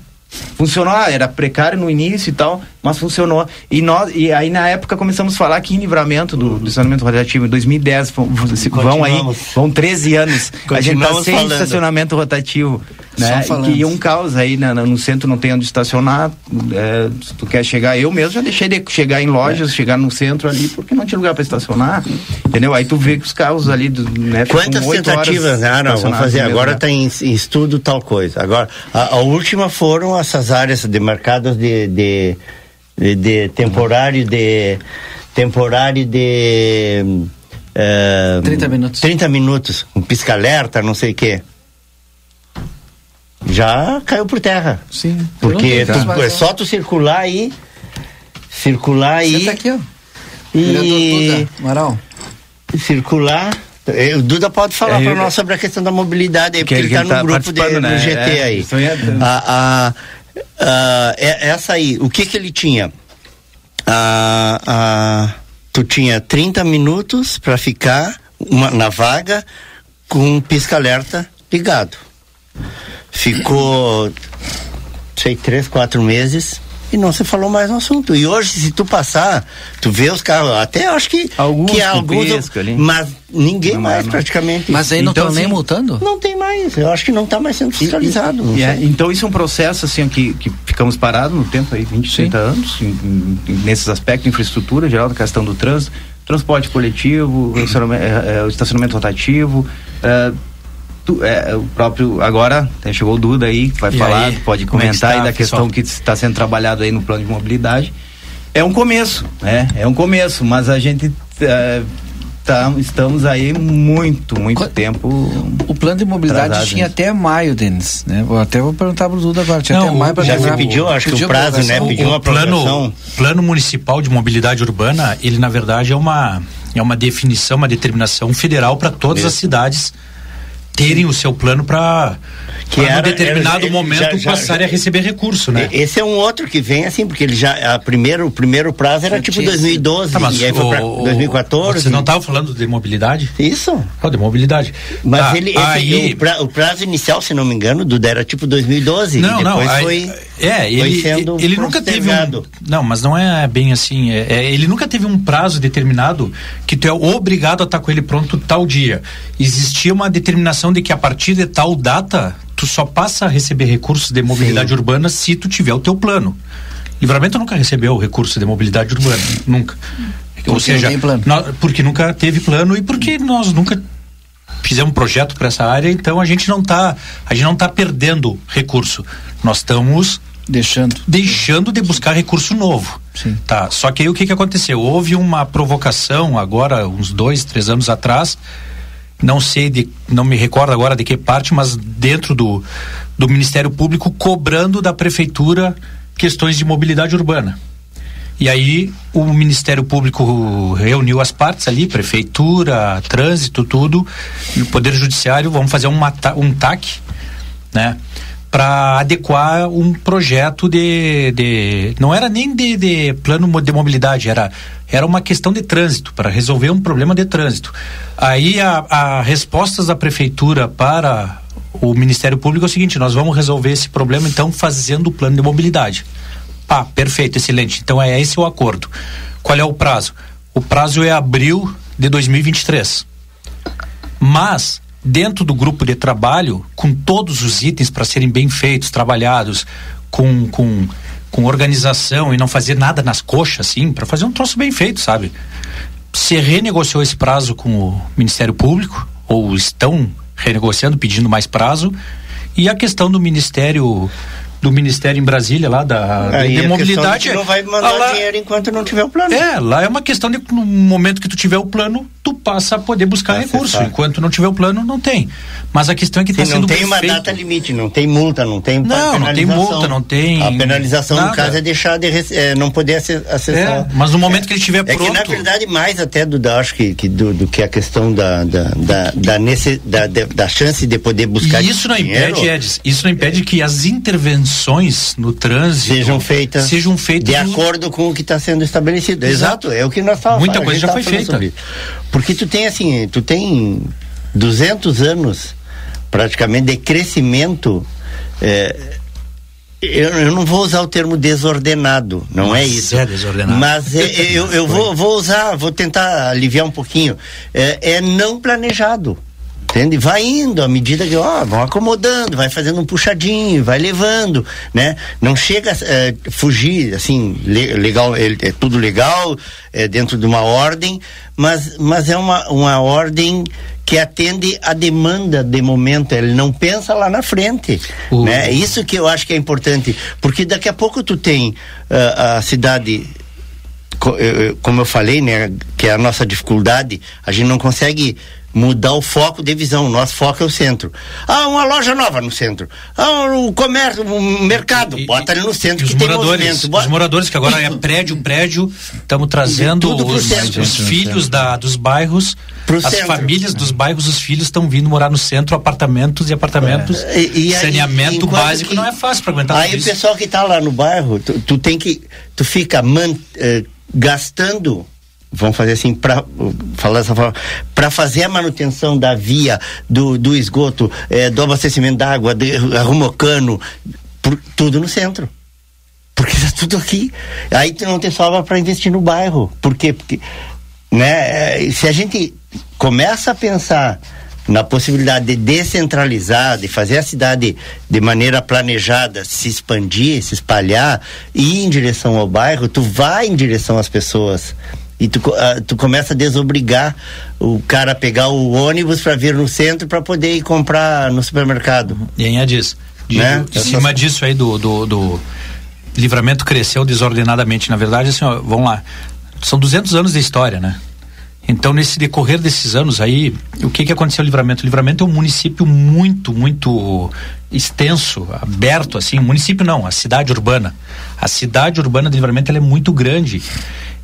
Funcionou, ah, era precário no início e tal, mas funcionou. E, nós, e aí na época começamos a falar aqui em livramento do, do estacionamento rotativo, em 2010, vão, vão aí, vão 13 anos. a gente tá Continuamos sem falando. estacionamento rotativo. Né? E um caos aí na- na- no centro não tem onde estacionar. é, se tu quer chegar, eu mesmo já deixei de chegar em lojas, chegar no centro ali, porque não tinha lugar para estacionar. Entendeu? Aí tu vê que os carros ali, do- né, Quantas tentativas, né? Ah, não, vamos fazer. Agora está em, em estudo tal coisa. Agora, a, a última foram essas áreas demarcadas de, de, de, de temporário de. Temporário de. eh, 30 minutos. 30 minutos, um pisca-alerta, não sei o quê. Já caiu por terra. Sim. Porque tu- é só tu circular aí. Circular aí. Senta aqui, ó. E Amaral. circular. Eh, O Duda pode falar É, para nós sobre a questão da mobilidade aí, Que porque ele está tá no grupo de, participando, do né? GT É, aí é- A, a- a- é- essa aí, o que que ele tinha? A, a- tu tinha 30 minutos para ficar uma- na vaga com um pisca-alerta ligado. Ficou, sei, três, quatro meses e não se falou mais no assunto. E hoje, se tu passar, tu vê os carros, até acho que, Alguns que alguns, pisca ali. mas ninguém Não, mais não. praticamente. Mas aí não Então, estão nem assim, multando? Não tem mais, eu acho que não está mais sendo fiscalizado. não E é, então isso é um processo assim que, que ficamos parados no tempo aí, 20, 30 anos, em- em- nesses aspectos de infraestrutura geral, da questão do trânsito, transporte coletivo, estacionamento, é, é, o estacionamento rotativo, é, tu- é, o próprio, agora né, chegou o Duda aí, que vai E falar, aí, pode é comentar está, aí da questão pessoal? que está sendo trabalhado aí no plano de mobilidade. É um começo, né? É um começo, mas a gente é, Tam, estamos aí muito, muito Qual, tempo. O plano de mobilidade tinha até maio, Denis. Né? Vou até vou perguntar para o Duda agora. Tinha Não, até maio para Já se pediu, acho que o prazo, né? Pediu uma plano, plano municipal de mobilidade urbana, ele na verdade é uma é uma definição, uma determinação federal para todas Mesmo. as cidades terem o seu plano para que em determinado era, momento já, passarem já, a receber recurso, né? Esse é um outro que vem assim, porque ele já a primeiro, o primeiro prazo era tipo 2012, tá, mas e aí foi para 2014. Você não estava falando de mobilidade? Isso. De mobilidade. Mas tá, ele esse, aí... o, pra, o, prazo inicial, se não me engano, do era tipo 2012 não, e depois não, aí, foi é, ele ele nunca teve um, Não, mas não é bem assim, é, é, ele nunca teve um prazo determinado que tu é obrigado a estar com ele pronto tal dia. Existia uma determinação de que a partir de tal data tu só passa a receber recursos de mobilidade Sim. urbana se tu tiver o teu plano. Livramento nunca recebeu recurso de mobilidade urbana, nunca. Porque Ou seja, nós, porque nunca teve plano e porque nós nunca fizemos um projeto para essa área, então a gente não está, a gente não tá perdendo recurso. Nós estamos deixando deixando de buscar recurso novo. Sim. Tá. Só que aí o que que aconteceu? Houve uma provocação agora uns dois, três anos atrás não sei de, não me recordo agora de que parte, mas dentro do, do Ministério Público cobrando da prefeitura questões de mobilidade urbana. E aí o Ministério Público reuniu as partes ali, prefeitura, trânsito, tudo, e o Poder Judiciário, vamos fazer um, um TAC, né? Para adequar um projeto de, de não era nem de, de, plano de mobilidade era era uma questão de trânsito para resolver um problema de trânsito. Aí a, a respostas da prefeitura para o Ministério Público é o seguinte nós vamos resolver esse problema então fazendo o plano de mobilidade. Pá perfeito excelente. Então é esse o acordo. Qual é o prazo? O prazo é abril de 2023 mas dentro do grupo de trabalho, com todos os itens para serem bem feitos, trabalhados, com, com, com organização e não fazer nada nas coxas, assim, para fazer um troço bem feito, sabe? Se renegociou esse prazo com o Ministério Público, ou estão renegociando, pedindo mais prazo, e a questão do Ministério do Ministério em Brasília, lá da, é, de, mobilidade. não vai mandar lá, dinheiro enquanto não tiver o plano. É, lá é uma questão de no momento que tu tiver o plano, tu passa a poder buscar recurso. Enquanto não tiver o plano, não tem. Mas a questão é que está sendo Não tem uma data limite, não tem multa, não tem Não, não tem multa, não tem. A penalização, nada. no caso, é deixar de é, não poder acessar. É, mas no momento que ele estiver pronto. É que, na verdade, mais até do, da, acho que, que do, do, que a questão da, da, da, da, nesse, da, da, chance de poder buscar. E isso não dinheiro, impede, Edis, isso não impede que as intervenções no trânsito sejam feitas, sejam feitas de no... acordo com o que está sendo estabelecido. Exato. Exato, é o que nós falamos. Muita coisa já foi feita. Porque tu tem assim, tu tem 200 anos praticamente de crescimento. É, eu, eu, não vou usar o termo desordenado, não é isso. É desordenado. Mas é, eu, eu vou, vou usar, vou tentar aliviar um pouquinho. É, é não planejado. Entende? Vai indo à medida que ó, vão acomodando, vai fazendo um puxadinho, vai levando, né? Não chega a é, fugir, assim, legal, é, é, tudo legal, é dentro de uma ordem, mas, mas é uma, uma ordem que atende a demanda de momento, ele não pensa lá na frente, uh. né? Isso que eu acho que é importante, porque daqui a pouco tu tem uh, a cidade como eu falei, né, que é a nossa dificuldade, a gente não consegue mudar o foco de visão. O nosso foco é o centro. Ah, uma loja nova no centro. Ah, o comércio, o mercado, e, bota ali no centro que tem movimento. Os moradores, que agora é prédio, prédio, estamos trazendo os, os, filhos da, dos bairros, Pro as centro. famílias dos bairros, os filhos estão vindo morar no centro, apartamentos e apartamentos, é. e, e saneamento básico que, não é fácil para aguentar Aí o pessoal que está lá no bairro, tu, tu, tem que, tu fica man, eh, gastando vamos fazer assim, para falar dessa forma, para fazer a manutenção da via, do, do esgoto, é, do abastecimento d'água, arruma cano, por, tudo no centro. Porque está tudo aqui. Aí tu não tem sobra para investir no bairro. Por quê? Porque, né, se a gente começa a pensar na possibilidade de descentralizar, de fazer a cidade de maneira planejada se expandir, se espalhar, ir em direção ao bairro, tu vai em direção às pessoas e tu, uh, tu começa a desobrigar o cara a pegar o ônibus para vir no centro para poder ir comprar no supermercado. E aí é disso. De, né? Em cima disso aí do, do, do, livramento cresceu desordenadamente. Na verdade, assim, ó, vamos lá. São 200 anos de história, né? Então, nesse decorrer desses anos aí, o que que aconteceu no Livramento? O Livramento é um município muito, muito extenso, aberto, assim. Município não, a cidade urbana. A cidade urbana do Livramento ela é muito grande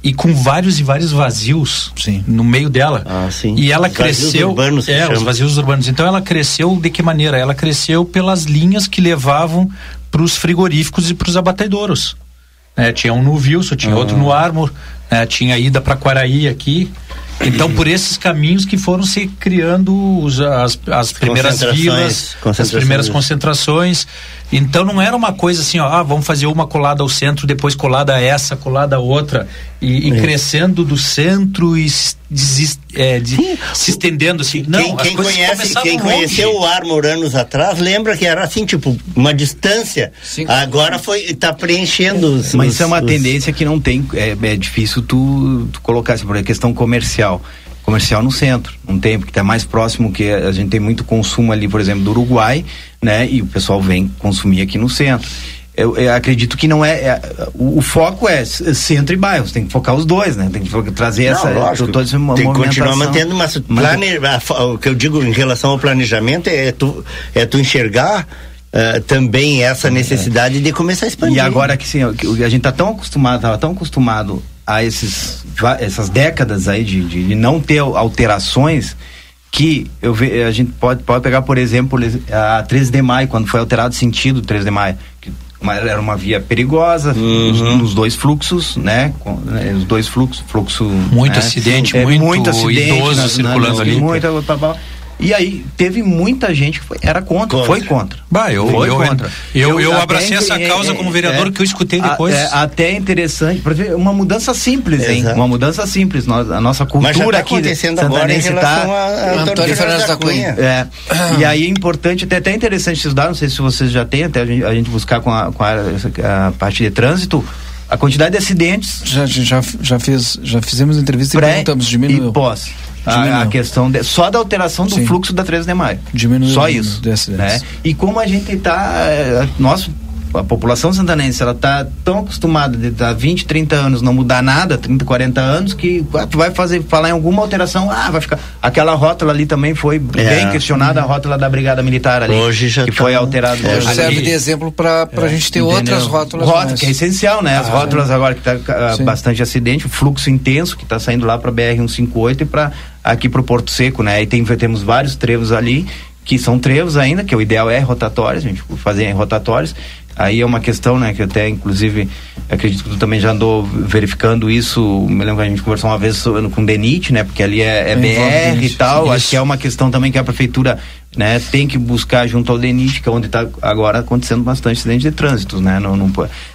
e com vários e vários vazios sim. no meio dela. Ah, sim. E ela os cresceu. Urbanos é, os vazios urbanos. Então ela cresceu de que maneira? Ela cresceu pelas linhas que levavam para os frigoríficos e para os abatedouros. É, tinha um no Wilson, tinha ah. outro no Armor, é, tinha ida para Quaraí aqui. Então, por esses caminhos que foram se criando os, as, as primeiras vilas, as primeiras concentrações. Então, não era uma coisa assim, ó, ah, vamos fazer uma colada ao centro, depois colada a essa, colada a outra, e, e crescendo do centro e desist, é, de, se estendendo assim. Não, quem, quem conhece, quem conheceu o Armor anos atrás, lembra que era assim, tipo, uma distância. Sim. Agora foi, está preenchendo. Os, Mas isso é uma os... tendência que não tem, é, é difícil tu, tu colocar, assim, por questão comercial comercial no centro, não tem, porque está mais próximo que a gente tem muito consumo ali, por exemplo, do Uruguai, né? E o pessoal vem consumir aqui no centro eu, eu, acredito que não é, é o, o, foco é centro e bairro, você tem que focar os dois, né? Tem que trazer não, essa lógico, toda essa tem que continuar mantendo, mas, plane, o que eu digo em relação ao planejamento é tu, é tu enxergar Uh, também essa é. necessidade é. de começar a expandir. E agora que sim, a gente está tão acostumado, tava tão acostumado a esses, essas décadas aí de, de, não ter alterações que eu ve, a gente pode, pode pegar, por exemplo, a 13 de maio, quando foi alterado o sentido 13 de maio, que uma, era uma via perigosa, uhum. nos, dois fluxos, né? Com, né, os dois fluxos, fluxo. Muito né? acidente, é, muito, muito acidente, idoso na, circulando na, ali. Muita, e aí teve muita gente que foi, era contra, contra. foi contra. Bah, eu, foi eu, contra. Eu, eu, eu abracei essa causa é, como vereador é, que eu escutei depois. É, até interessante, ver uma mudança simples, hein? Uma mudança simples. Nós, a nossa cultura Mas já tá aqui acontecendo agora em relação tá, a, a Antônio Fernandes da Cunha. É, e aí é importante, até, até interessante estudar, não sei se vocês já têm, até a gente, a gente buscar com a, com a, a parte de trânsito, a quantidade de acidentes. Já, já, já, fiz, já fizemos entrevista e perguntamos, diminuiu. E pós. A, a, questão de, só da alteração do Sim. fluxo da 13 de maio. Diminuiu. Só isso. Né? E como a gente está. É, nosso a população santanense ela está tão acostumada de estar 20, 30 anos não mudar nada, 30, 40 anos, que ah, vai fazer falar em alguma alteração, ah, vai ficar. Aquela rótula ali também foi é. bem questionada, a rótula da Brigada Militar ali. Hoje já que tá foi alterada. É, hoje serve de exemplo para é, a gente ter entendeu? outras rótulas. Rótula, que é essencial, né? As ah, rótulas agora que está uh, bastante acidente, o fluxo intenso que está saindo lá para BR 158 e para aqui para o Porto Seco, né? E tem, temos vários trevos ali que são trevos ainda, que o ideal é rotatórios, a gente fazer rotatórios Aí é uma questão, né, que até inclusive acredito que tu também já andou verificando isso. Me lembro que a gente conversou uma vez com o DENIT, né, porque ali é, é BR e tal. Isso. Acho que é uma questão também que a prefeitura né, tem que buscar junto ao DENIT, que é onde está agora acontecendo bastante acidente de trânsito, né? Não, não,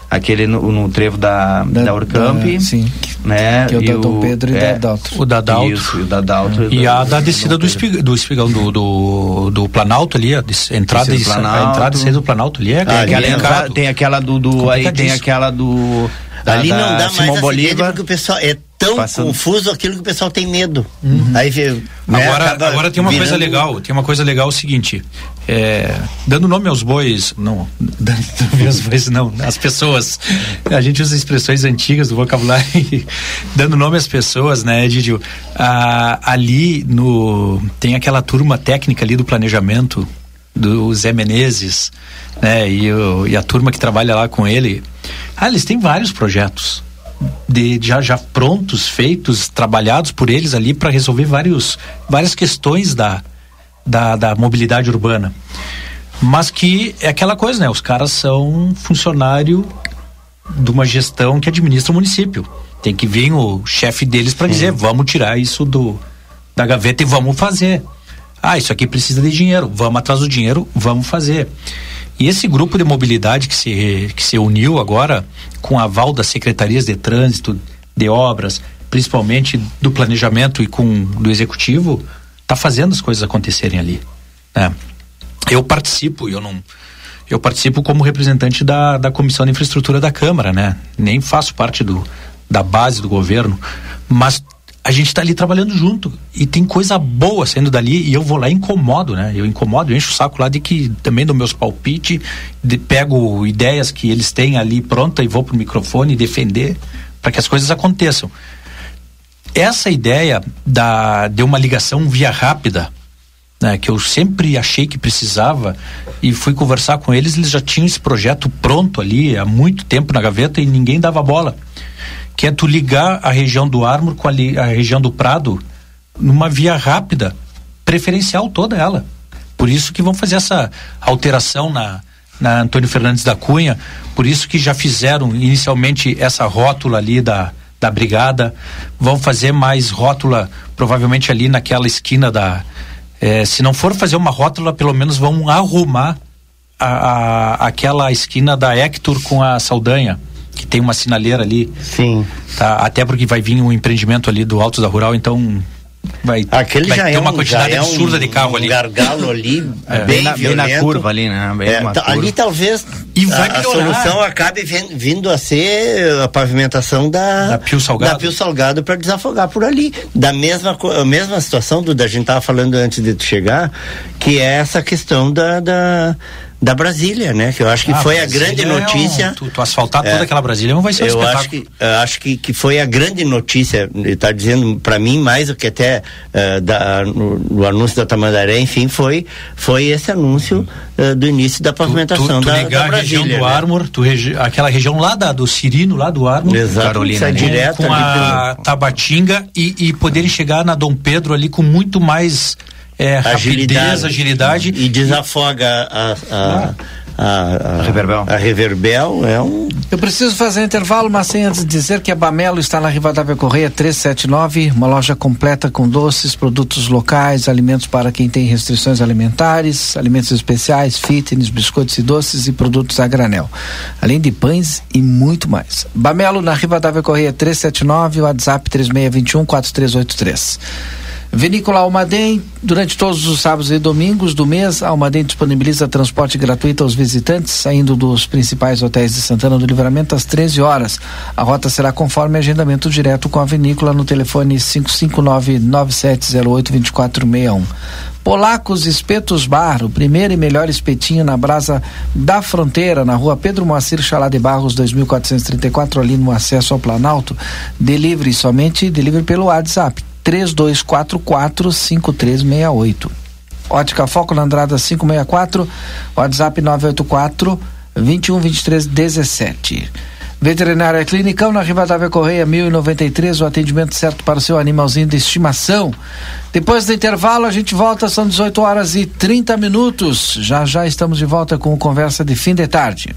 aquele no, no trevo da, da, da Urcamp, da, sim, né? Que é o da Dom Pedro e é, da. O da Daltro. Isso, o da Daltro. E, a da descida do, espig, do espigão do, do, do, Planalto ali, a entrada, e, a entrada e saída do Planalto ali é, ah, aquela entrada, tem aquela do, do aí tem aquela do da, ali não dá Simão mais Bolívar porque o pessoal é tão Passando. confuso aquilo que o pessoal tem medo. Uhum. Aí né, agora, agora tem uma virando... coisa legal, tem uma coisa legal o seguinte, é, dando nome aos bois, não, dando aos bois não, as pessoas. A gente usa expressões antigas do vocabulário, dando nome às pessoas, né, Didio? Ah, ali no tem aquela turma técnica ali do planejamento do Zé Menezes, né, e, o, e a turma que trabalha lá com ele. Ah, eles têm vários projetos de já, já prontos, feitos, trabalhados por eles ali para resolver vários, várias questões da, da, da mobilidade urbana. Mas que é aquela coisa, né? Os caras são funcionário de uma gestão que administra o município. Tem que vir o chefe deles para dizer, vamos tirar isso do da gaveta e vamos fazer. Ah, isso aqui precisa de dinheiro, vamos atrás do dinheiro, vamos fazer. E esse grupo de mobilidade que se, que se uniu agora, com aval das secretarias de trânsito, de obras, principalmente do planejamento e com do executivo, está fazendo as coisas acontecerem ali. Né? Eu participo, eu não. Eu participo como representante da, da Comissão de Infraestrutura da Câmara, né? Nem faço parte do, da base do governo, mas a gente está ali trabalhando junto e tem coisa boa saindo dali e eu vou lá e incomodo, né? Eu incomodo, eu encho o saco lá de que também dou meus palpites, pego ideias que eles têm ali pronta e vou pro microfone defender para que as coisas aconteçam. essa ideia da, de uma ligação via rápida, né, que eu sempre achei que precisava, e fui conversar com eles, eles já tinham esse projeto pronto ali há muito tempo na gaveta e ninguém dava bola. Que é tu ligar a região do Ármor com a, a região do Prado numa via rápida, preferencial toda ela. Por isso que vão fazer essa alteração na, na Antônio Fernandes da Cunha, por isso que já fizeram inicialmente essa rótula ali da, da brigada, vão fazer mais rótula provavelmente ali naquela esquina da. É, se não for fazer uma rótula, pelo menos vão arrumar a, a, aquela esquina da Hector com a Saldanha, que tem uma sinaleira ali. Sim. Tá, até porque vai vir um empreendimento ali do Alto da Rural, então vai, Aquele vai já ter é uma um, quantidade é absurda um, de carro um ali. gargalo ali, É, bem, na, bem na violento. curva ali, né? Bem É, tá- curva. ali talvez E vai a, a solução acabe vindo a ser a pavimentação da, Da Pio Salgado. da Pio Salgado para desafogar por ali. Da mesma, a mesma situação do da gente tava falando antes de tu chegar, que é essa questão da, da, da Brasília, né? Que eu acho que Ah, foi a Brasília grande é um- notícia. tu, tu asfaltar É. toda aquela Brasília não vai ser um Eu espetáculo. acho que eu acho que, que foi a grande notícia. Está dizendo para mim mais do que até eh, da, no, no anúncio da Tamandaré, enfim, foi foi esse anúncio eh, do início da pavimentação tu, tu da, ligar da a região Brasília. do né? Armor, tu regi- aquela região lá da, do Cirino, lá do Armor. Exato, Carolina, sai né? direto com ali a Tabatinga e, e poderem chegar na Dom Pedro ali com muito mais é, pelo- rapidez, agilidade. e desafoga a, a, a, a, Reverbel. a Reverbel é um Eu preciso fazer um intervalo, mas sem antes dizer que a Bamelo está na Rivadavia Correia 379, uma loja completa com doces, produtos locais, alimentos para quem tem restrições alimentares, alimentos especiais, fitness, biscoitos e doces e produtos a granel, além de pães e muito mais. Bamelo na Rivadavia Correia 379, WhatsApp 3621 4383. Vinícola Almaden, durante todos os sábados e domingos do mês, a Almaden disponibiliza transporte gratuito aos visitantes, saindo dos principais hotéis de Santana do Livramento às 13 horas. A rota será conforme agendamento direto com a vinícola no telefone 559-9708-2461. Polacos Espetos Bar, o primeiro e melhor espetinho na brasa da fronteira, na rua Pedro Moacir Chalá de Barros, 2434, ali no acesso ao Planalto. Delivery somente, delivery pelo WhatsApp 3244-5368. Ótica Foco na Andrada 564, WhatsApp 984 2123 17. Veterinária Clinicão na Rivadavia Correia 1093, o atendimento certo para o seu animalzinho de estimação. Depois do intervalo, a gente volta, são 18 horas e 30 minutos. Já já estamos de volta com o Conversa de Fim de Tarde.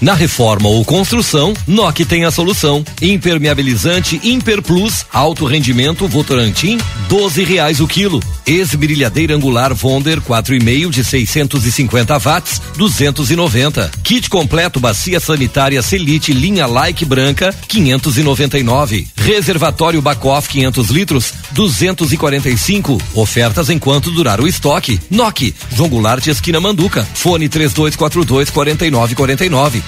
Na reforma ou construção, NOC tem a solução. Impermeabilizante Imper Plus, alto rendimento Votorantim, 12 reais o quilo. Esmerilhadeira angular Vonder 4,5 de 650 watts, 290. Kit completo bacia sanitária Selite linha Like branca, 599. Reservatório Bacoff 500 litros, 245. Ofertas enquanto durar o estoque. NOC, João Goulart esquina Manduca. Fone 3242 4949.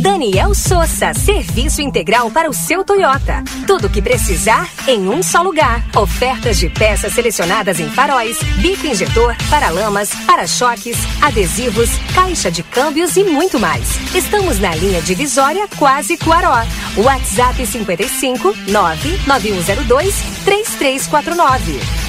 Daniel Souza, serviço integral para o seu Toyota. Tudo o que precisar em um só lugar. Ofertas de peças selecionadas em faróis, bico injetor, paralamas, para-choques, adesivos, caixa de câmbios e muito mais. Estamos na linha divisória Quase Cuaró. WhatsApp 55 99102 3349.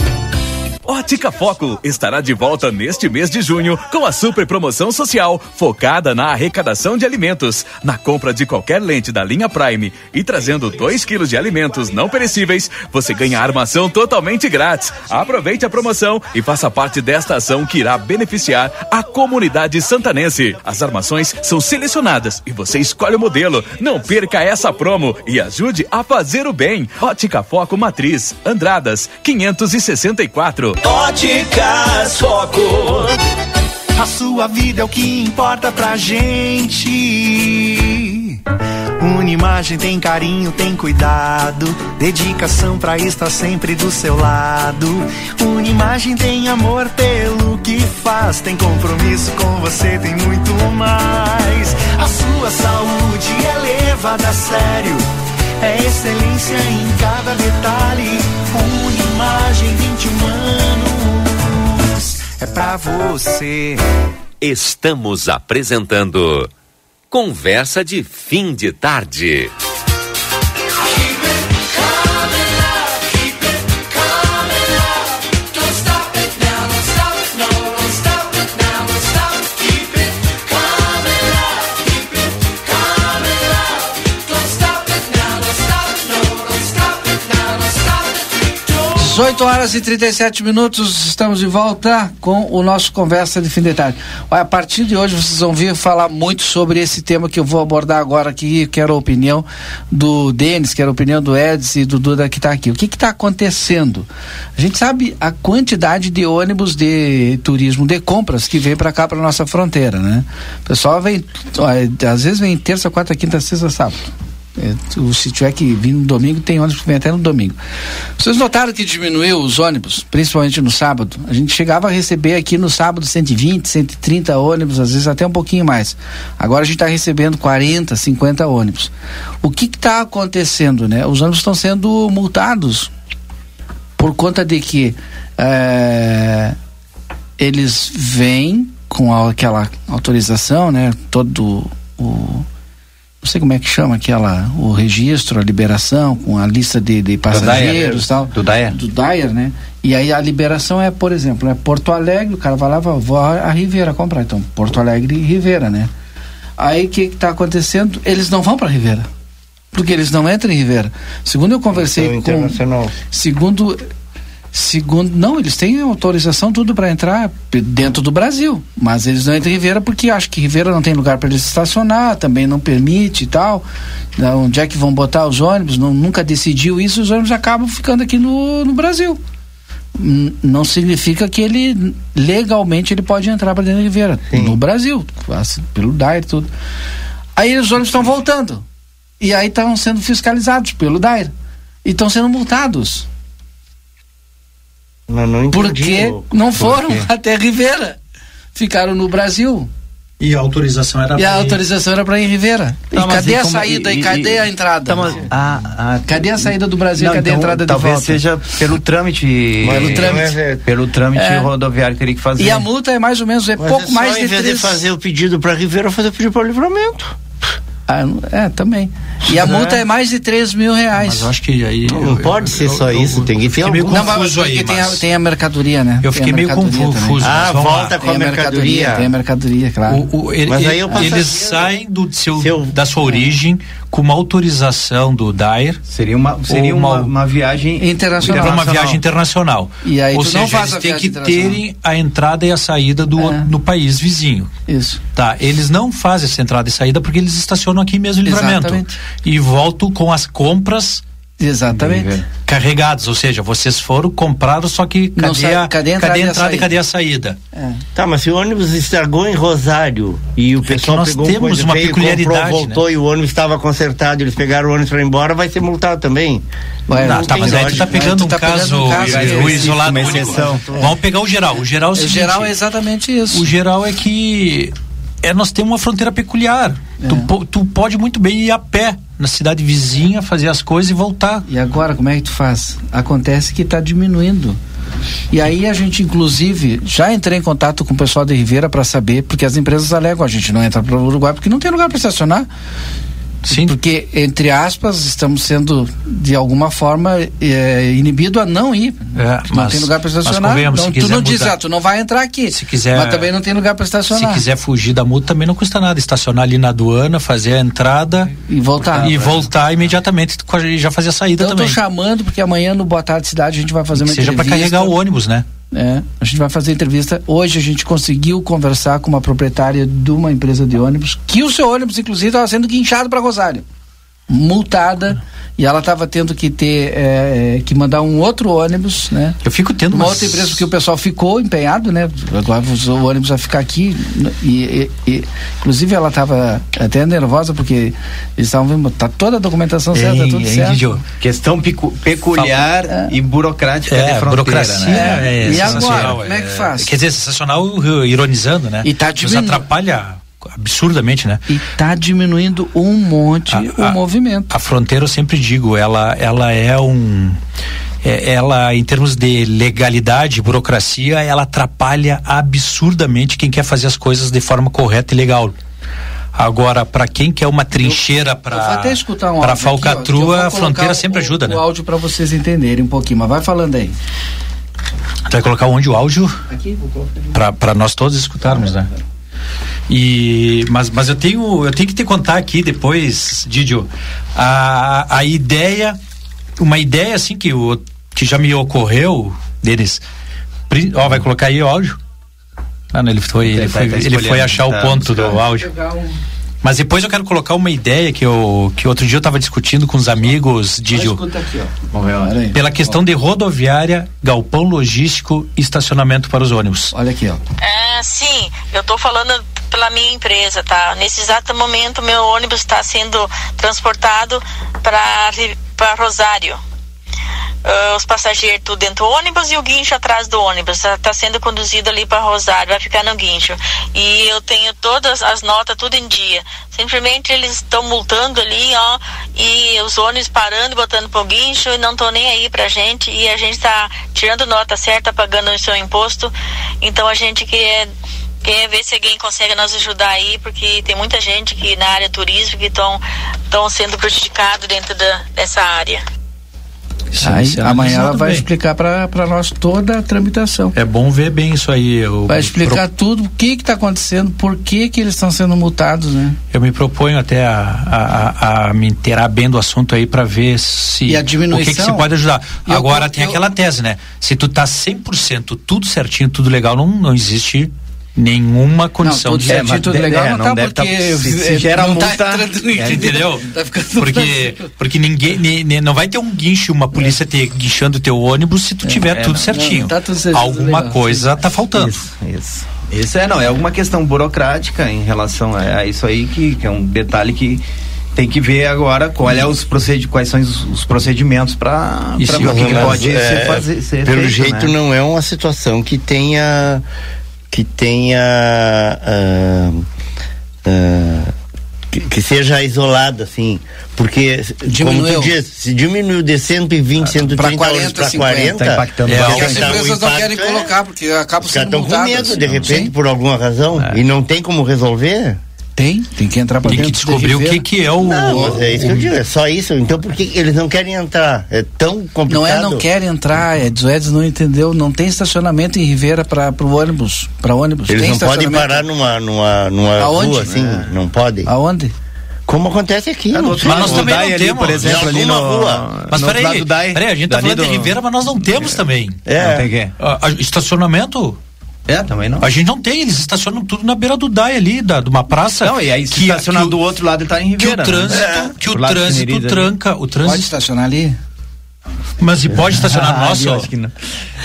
Ótica Foco estará de volta neste mês de junho com a super promoção social focada na arrecadação de alimentos. Na compra de qualquer lente da linha Prime e trazendo 2 quilos de alimentos não perecíveis, você ganha armação totalmente grátis. Aproveite a promoção e faça parte desta ação que irá beneficiar a comunidade santanense. As armações são selecionadas e você escolhe o modelo. Não perca essa promo e ajude a fazer o bem. Ótica Foco Matriz, Andradas, 564. Óticas Foco. A sua vida é o que importa pra gente. Unimagem tem carinho, tem cuidado, dedicação pra estar sempre do seu lado. Unimagem tem amor pelo que faz, tem compromisso com você, tem muito mais. A sua saúde é levada a sério, é excelência em cada detalhe. Unimagem 21 anos, é pra você. Estamos apresentando Conversa de Fim de Tarde. 18 horas e 37 minutos, estamos de volta com o nosso Conversa de Fim de Tarde. Olha, a partir de hoje vocês vão vir falar muito sobre esse tema que eu vou abordar agora aqui, quero a opinião do Denis, quero a opinião do Edson e do Duda que está aqui. O que está acontecendo? A gente sabe a quantidade de ônibus de turismo, de compras que vem para cá, para nossa fronteira, né? O pessoal vem, às vezes vem terça, quarta, quinta, sexta, sábado. É, se tiver que vir no domingo, tem ônibus que vem até no domingo. Vocês notaram que diminuiu os ônibus, principalmente no sábado? A gente chegava a receber aqui no sábado 120, 130 ônibus, às vezes até um pouquinho mais. Agora a gente está recebendo 40, 50 ônibus. O que está acontecendo, né? Os ônibus estão sendo multados por conta de que é, eles vêm com aquela autorização, né? Todo o não sei como é que chama aquela, o registro, a liberação, com a lista de, de passageiros e tal. Do Dyer. Do Dyer, né? E aí a liberação é, por exemplo, é Porto Alegre, o cara vai lá, vai, vou a Ribeira comprar. Então, Porto Alegre e Ribeira, né? Aí o que está acontecendo? Eles não vão para Ribeira. Porque eles não entram em Ribeira. Segundo eu conversei então, com. Segundo Segundo, não, eles têm autorização tudo para entrar dentro do Brasil, mas eles não entram em Ribeira porque acham que Ribeira não tem lugar para eles estacionar, também não permite e tal. Onde é que vão botar os ônibus? Não, nunca decidiu isso, os ônibus acabam ficando aqui no, no Brasil. Não significa que ele legalmente ele pode entrar para dentro de Ribeira, Sim. no Brasil, pelo DAIR e tudo. Aí os ônibus estão voltando. E aí estão sendo fiscalizados pelo DAIR. E estão sendo multados. Não entendi, Porque não foram até Ribeira. Ficaram no Brasil. E a autorização era E a autorização era para ir em Ribeira. Tá, e cadê a saída e, e, cadê a entrada? Tá, mas, a, a, cadê a saída do Brasil não, cadê então, a entrada de volta? Talvez seja pelo trâmite. pelo trâmite. É, pelo trâmite é. rodoviário que teria que fazer. E a multa é mais ou menos, é mas pouco é mais de vez três... de fazer o pedido para Ribeira, fazer o pedido para o livramento. Ah, é, também. E a multa é, é mais de 3 mil reais. Mas eu acho que aí. Não, não pode ser eu, só eu, isso, eu, tem que ter algum. Meio confuso não, aí, tem, a, tem a mercadoria, né? Eu fiquei meio confuso. Ah, volta com a mercadoria. Tem a mercadoria, claro. O, o, ele, mas aí eu eles saem do seu, seu, da sua origem com uma autorização do DAIR. Seria uma, seria uma, uma, uma viagem internacional. Uma viagem internacional. E aí Ou seja, eles têm que terem a entrada e a saída do, é. no país vizinho. Isso. Tá, eles não fazem essa entrada e saída porque eles estacionam aqui mesmo em livramento. Exatamente. E voltam com as compras Exatamente. Carregados, ou seja, vocês foram compraram, só que cadê, sabe, a, cadê a entrada, cadê a entrada e, e, cadê a saída? É. Tá, mas se o ônibus estragou em Rosário e o é pessoal é nós pegou temos uma peculiaridade, comprou, voltou né? e o ônibus estava consertado, eles pegaram o ônibus para ir embora, vai ser multado também. Ué, não, tá, mas aí tu tá pegando, um, tá caso, um caso, o isolado uma exceção. Vamos pegar o geral. O geral é o, seguinte, geral é exatamente isso. O geral é que é, nós temos uma fronteira peculiar. É. Tu, tu pode muito bem ir a pé na cidade vizinha, fazer as coisas e voltar. E agora, como é que tu faz? Acontece que está diminuindo. E aí a gente, inclusive, já entrei em contato com o pessoal de Ribeira para saber, porque as empresas alegam, a gente não entra para o Uruguai porque não tem lugar para estacionar. Sim. Porque, entre aspas, estamos sendo, de alguma forma, é, inibido a não ir. É, não tem lugar para estacionar. Então, tu não diz, ah, tu não vai entrar aqui. Se quiser, mas também não tem lugar para estacionar. Se quiser fugir da multa, também não custa nada. Estacionar ali na aduana, fazer a entrada. E voltar. E voltar imediatamente e já fazer a saída então, também. Eu tô chamando, porque amanhã no Boa Tarde Cidade a gente vai fazer uma entrevista. Seja para carregar o ônibus, né? É, a gente vai fazer entrevista. Hoje a gente conseguiu conversar com uma proprietária de uma empresa de ônibus, que o seu ônibus, inclusive, estava sendo guinchado para Rosário multada e ela estava tendo que ter é, é, que mandar um outro ônibus, né? Eu fico tendo uma outra empresa porque o pessoal ficou empenhado, né? Agora o ônibus vai ficar aqui e, e, e inclusive ela estava até nervosa porque eles estavam vendo tá toda a documentação certa, tudo certo. Questão peculiar é. e burocrática é, de fronteira, burocracia né? É, e agora, como é que faz? Quer dizer, sensacional ironizando, né? E tá Nos atrapalha absurdamente, né? E está diminuindo um monte a, o a, movimento. A fronteira, eu sempre digo, ela, ela é um é, ela, em termos de legalidade, burocracia, ela atrapalha absurdamente quem quer fazer as coisas de forma correta e legal. Agora, para quem quer uma trincheira para para falcatrua, a fronteira sempre o, ajuda, o né? O áudio para vocês entenderem um pouquinho, mas vai falando aí. Vai colocar onde o áudio? Aqui, Para nós todos escutarmos, né? E, mas, mas eu tenho eu tenho que te contar aqui depois, Didio, a, a ideia, uma ideia assim que o que já me ocorreu, Denis, ó, vai colocar aí o áudio? Ah, não, ele foi, ele tá- foi, tá ele foi escolhendo, achar tá o ponto do áudio. Mas depois eu quero colocar uma ideia que eu que outro dia eu estava discutindo com os amigos, Didio. aqui, ó. Pela questão de rodoviária, galpão logístico e estacionamento para os ônibus. Olha aqui, ó. É, sim, eu estou falando pela minha empresa, tá? Nesse exato momento, meu ônibus está sendo transportado para Rosário. Ah, os passageiros tudo dentro do ônibus e o guincho atrás do ônibus. Está sendo conduzido ali para Rosário, vai ficar no guincho. E eu tenho todas as notas, tudo em dia. Simplesmente eles estão multando ali, ó, e os ônibus parando botando pro guincho e não estão nem aí pra gente. E a gente está tirando nota certa, pagando o seu imposto. Então a gente quer quer ver se alguém consegue nos ajudar aí, porque tem muita gente que na área turística que estão sendo prejudicado dentro da, dessa área. Aí, é amanhã ela vai bem. explicar para nós toda a tramitação. É bom ver bem isso aí. Eu Vai explicar tudo o que está acontecendo, por que, que eles estão sendo multados, né? Eu me proponho até a, a, a- a me inteirar bem do assunto aí para ver se E a o diminuição? que, que se pode ajudar. Eu- Agora eu- tem aquela tese, né? Se tu tá 100% tudo certinho, tudo legal, não, não existe nenhuma condição tudo de certinho, tudo de- legal é, não tá, deve porque se, eh, se gera não tá multa, entrando no é, entendeu? Tá ficando porque porque ninguém ne- ne- não vai ter um guincho, uma polícia te guinchando o teu ônibus se tu tiver é, tudo não. certinho. Não, tá tudo certinho, Alguma legal. coisa tá faltando. Isso, isso. Isso é, não, é alguma questão burocrática em relação a, a isso aí, que, que é um detalhe que tem que ver agora qual é os procedi quais são os, os procedimentos para se o que, pode é, ser, fazer, ser pelo feito, jeito né? não é uma situação que tenha que tenha ah, ah, que, que seja isolada assim porque como Diminuiu. tu diz, se diminuiu de 120, 130 Pra euros 40, para 50. 40 Tá impactando É, bastante. as o empresas não impacto querem é- colocar, porque caras sendo estão com medo de repente Sim. por alguma razão É. e não tem como resolver Tem, tem que entrar para Tem dentro. que descobrir o que, que é o. não, mas é isso que eu digo, é só isso. Então por que eles não querem entrar? É tão complicado. Não é não quer entrar, é o Edson não entendeu, não tem estacionamento em Ribeira para o ônibus, para ônibus. Eles tem não podem parar numa, numa, numa Aonde? rua assim, É. não podem. Aonde? Como acontece aqui, Ah, não sei. Mas nós também Dai não ali, temos. por exemplo, Em ali no, alguma rua. Mas no peraí, peraí, a gente tá falando de do- Ribeira, mas nós não temos também. É. Não tem? Ah, ah, estacionamento, É, também não. a gente não tem, eles estacionam tudo na beira do DAI ali, da, de uma praça. Não, e aí se que, estacionar que, do outro lado ele tá em que o Ribeira. trânsito, né? que o lado de trânsito ali. tranca, o Pode trânsito. estacionar ali? Mas e pode estacionar no Ah, nosso? eu acho que não.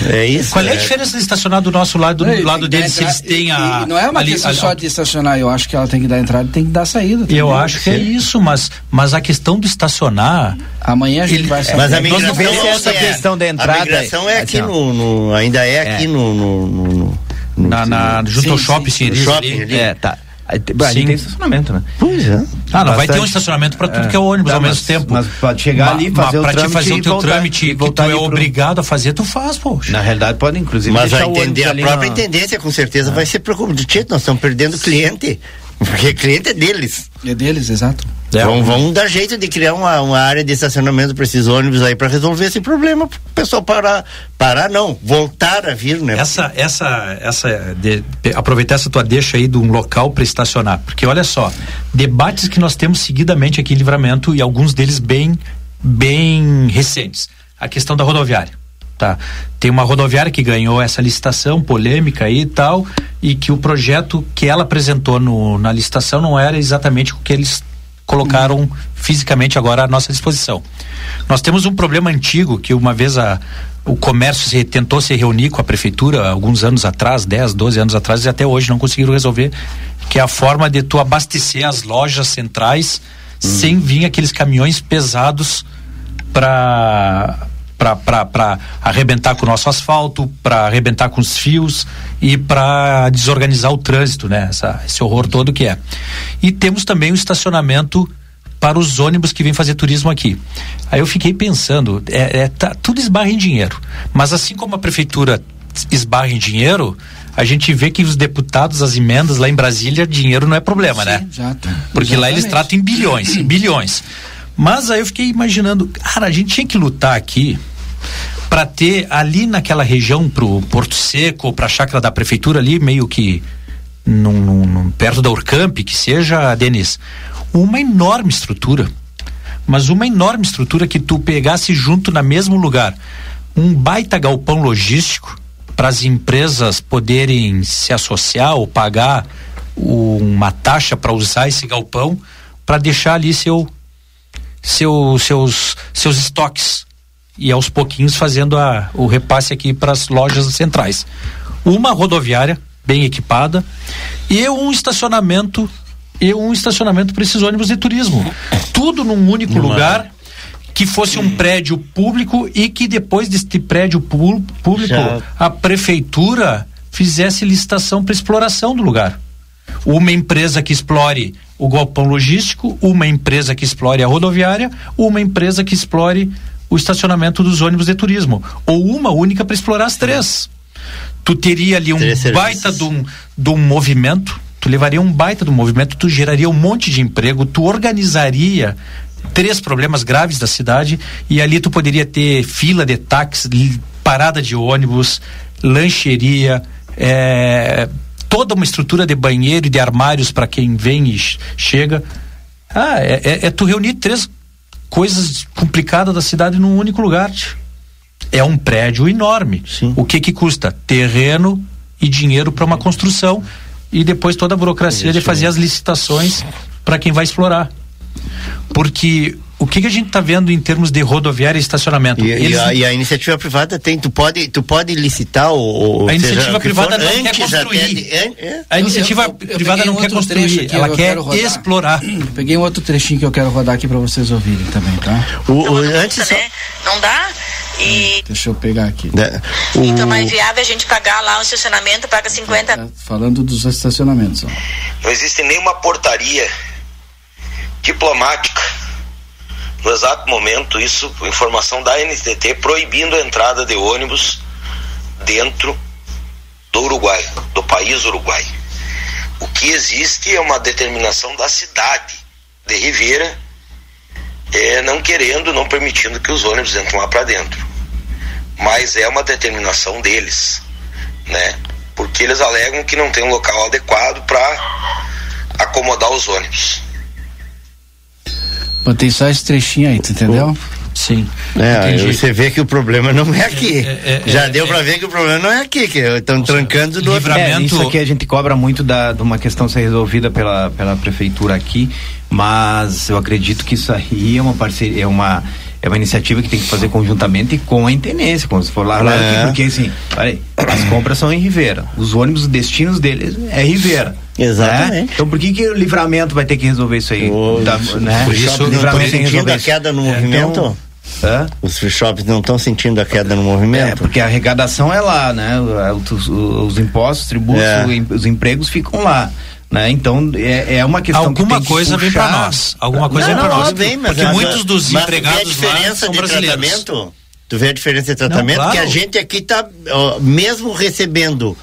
É isso. Qual é a é. diferença de estacionar do nosso lado, do Ei, lado deles, se eles têm a. Não é uma ali- questão a- só de estacionar, eu acho que ela tem que dar entrada e tem que dar saída. Eu também. acho que é isso, mas, mas a questão do estacionar. Amanhã a gente Ele- vai saber. Mas a Nós não migração vemos é essa questão da entrada. A migração é aqui Assim, no, no- ainda é aqui É. no- no- no- Na, na, junto ao Sim, shopping, sim. Sirius shopping ali. ali. É, tá. Aí tem- ali Sim. tem estacionamento, né? Pois é. Ah, não vai ter Bastante. um estacionamento para tudo que é ônibus Tá, ao mesmo mas- tempo. mas pode chegar ali, fazer o pra te fazer o teu voltar- trâmite que tu é ali pro- obrigado a fazer, tu faz, poxa. Na realidade pode inclusive Mas deixar a, o ônibus entender, a ali própria na- intendência com certeza vai ser preocupado. Tchê, nós estamos perdendo cliente. Porque cliente é deles. É deles, exato. É, vão, vão dar jeito de criar uma, uma área de estacionamento para esses ônibus aí para resolver esse problema. Pro pessoal parar. Parar não, voltar a vir, né? Essa, essa, essa, de- de- aproveitar essa tua deixa aí de um local para estacionar, porque olha só, debates que nós temos seguidamente aqui em Livramento e alguns deles bem, bem recentes. A questão da rodoviária, tá? Tem uma rodoviária que ganhou essa licitação polêmica aí e tal, e que o projeto que ela apresentou no, na licitação não era exatamente o que eles colocaram fisicamente agora à nossa disposição. Nós temos um problema antigo que uma vez a, o comércio se, tentou se reunir com a prefeitura alguns anos atrás, 10, 12 anos atrás, e até hoje não conseguiram resolver, que é a forma de tu abastecer as lojas centrais sem vir aqueles caminhões pesados para para arrebentar com o nosso asfalto, para arrebentar com os fios e para desorganizar o trânsito, né? Essa, esse horror todo que é. E temos também o estacionamento para os ônibus que vêm fazer turismo aqui. Aí eu fiquei pensando, é, é, tá, tudo esbarra em dinheiro. Mas assim como a prefeitura esbarra em dinheiro, a gente vê que os deputados, as emendas lá em Brasília, dinheiro não é problema, né? Exato. Porque lá eles Exatamente. tratam em bilhões, em bilhões. Mas aí eu fiquei imaginando, cara, a gente tinha que lutar aqui para ter ali naquela região pro Porto Seco, para a chácara da prefeitura ali, meio que num, num- perto da Urcamp, que seja, Denis, uma enorme estrutura. Mas uma enorme estrutura que tu pegasse junto na mesmo lugar um baita galpão logístico para as empresas poderem se associar ou pagar uma taxa para usar esse galpão para deixar ali seu, seu, seus, seus estoques e aos pouquinhos fazendo a, o repasse aqui para as lojas centrais. Uma rodoviária bem equipada e um estacionamento e um estacionamento para esses ônibus de turismo. Tudo num único Uma... lugar que fosse um prédio público e que depois deste prédio público Já... a prefeitura fizesse licitação para exploração do lugar. Uma empresa que explore o galpão logístico, uma empresa que explore a rodoviária, uma empresa que explore o estacionamento dos ônibus de turismo. Ou uma única para explorar as três. Tu teria ali um baita de um, de um movimento, tu levaria um baita do movimento, tu geraria um monte de emprego, tu organizaria três problemas graves da cidade e ali tu poderia ter fila de táxi, parada de ônibus, lancheria, é, toda uma estrutura de banheiro e de armários para quem vem e chega. Ah, é, é, é, tu reunir três coisas complicadas da cidade num único lugar. É um prédio enorme. Sim. O que que custa? Terreno e dinheiro para uma construção e depois toda a burocracia de fazer as licitações para quem vai explorar. Porque o que, que a gente está vendo em termos de rodoviária e estacionamento? E, Eles... e, a, e, a, iniciativa privada tem, tu pode, tu pode licitar o. a iniciativa privada não quer construir. De, é, A iniciativa eu, eu, eu privada não quer construir, ela quer explorar. peguei um outro trechinho que eu quero rodar aqui para vocês ouvirem também, tá? O, o antes né? Não dá? E... Hum, deixa eu pegar aqui. É, o... Então é inviável a gente pagar lá um estacionamento, paga 50. É, falando dos estacionamentos. Ó. Não existe nenhuma portaria diplomática no exato momento, isso, informação da NTT, proibindo a entrada de ônibus dentro do Uruguai, do país Uruguai. O que existe é uma determinação da cidade de Ribeira, é, não querendo, não permitindo que os ônibus entrem lá para dentro. Mas é uma determinação deles, né? Porque eles alegam que não tem um local adequado para acomodar os ônibus. Botei só esse trechinho aí, tu entendeu? Sim. É, você vê que o problema não é aqui. É, é, Já é, deu é. para ver que o problema não é aqui, que estão trancando do livramento. É, isso aqui a gente cobra muito da, de uma questão ser resolvida pela, pela prefeitura aqui, mas eu acredito que isso aí é uma parceria, é uma é uma iniciativa que tem que fazer conjuntamente com a intendência, quando se for lá, lá é. porque assim, aí, as compras são em Ribeira, os ônibus, os destinos deles é Ribeira. Exatamente. Né? Então por que que o livramento vai ter que resolver isso aí? O, da, né? Por isso o livramento tem que resolver a queda no é, movimento? Então, Hã? Os free shops não estão sentindo a queda no movimento? É, porque a arrecadação é lá, né? Os, os impostos, tributos, é. os empregos ficam lá. Né? Então é, é uma questão alguma que coisa vem para nós alguma coisa não, vem para nós vem, porque mas, muitos dos mas empregados lá são brasileiros tratamento? tu vê a diferença de tratamento não, claro. que a gente aqui está mesmo recebendo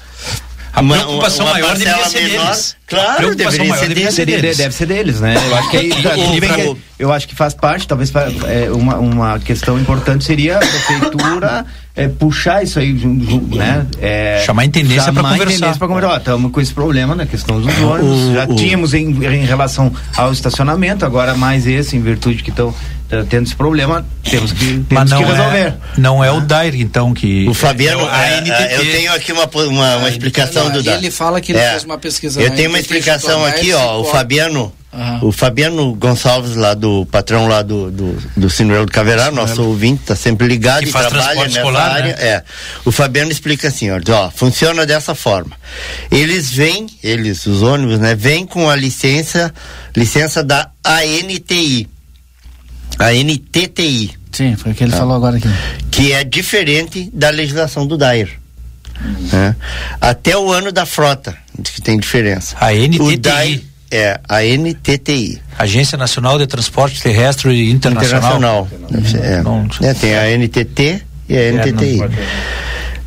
a uma, preocupação uma, uma maior deveria ser menor, deles. Claro, deveria ser, deles. Ser deles. Deve ser deles, né? Eu acho que, aí, que, eu acho que faz parte, talvez é, uma, uma questão importante seria a prefeitura é, puxar isso aí, né? É, chamar a intendência para conversar. Pra conversar. Estamos com esse problema na questão dos ônibus. Já o, tínhamos em, em relação ao estacionamento, agora mais esse, em virtude que estão tendo esse problema, temos que, temos que resolver. É, não é o Dair, então, que. O Fabiano, é, é, eu tenho aqui uma, uma, uma explicação do Dair. Ele fala que ele é. fez uma pesquisa. Eu tenho uma explicação aqui, ó. O Fabiano Uhum. O Fabiano Gonçalves, lá do patrão lá do, do, do Sinuelo do Caverá, nosso ouvinte, tá sempre ligado que e trabalha nessa escolar, área. Né? É. O Fabiano explica assim, ó, ó, funciona dessa forma. Eles vêm, eles, os ônibus, né, vêm com a licença, licença da ANTI. A NTTI. Sim, foi o que ele tá. falou agora aqui. Que é diferente da legislação do DAIR. Uhum. Né? Até o ano da frota, que tem diferença. A NTTI. O DAIR, é, a NTTI. Agência Nacional de Transporte Terrestre e Internacional. Internacional. É. é. tem a NTT e a é, NTTI.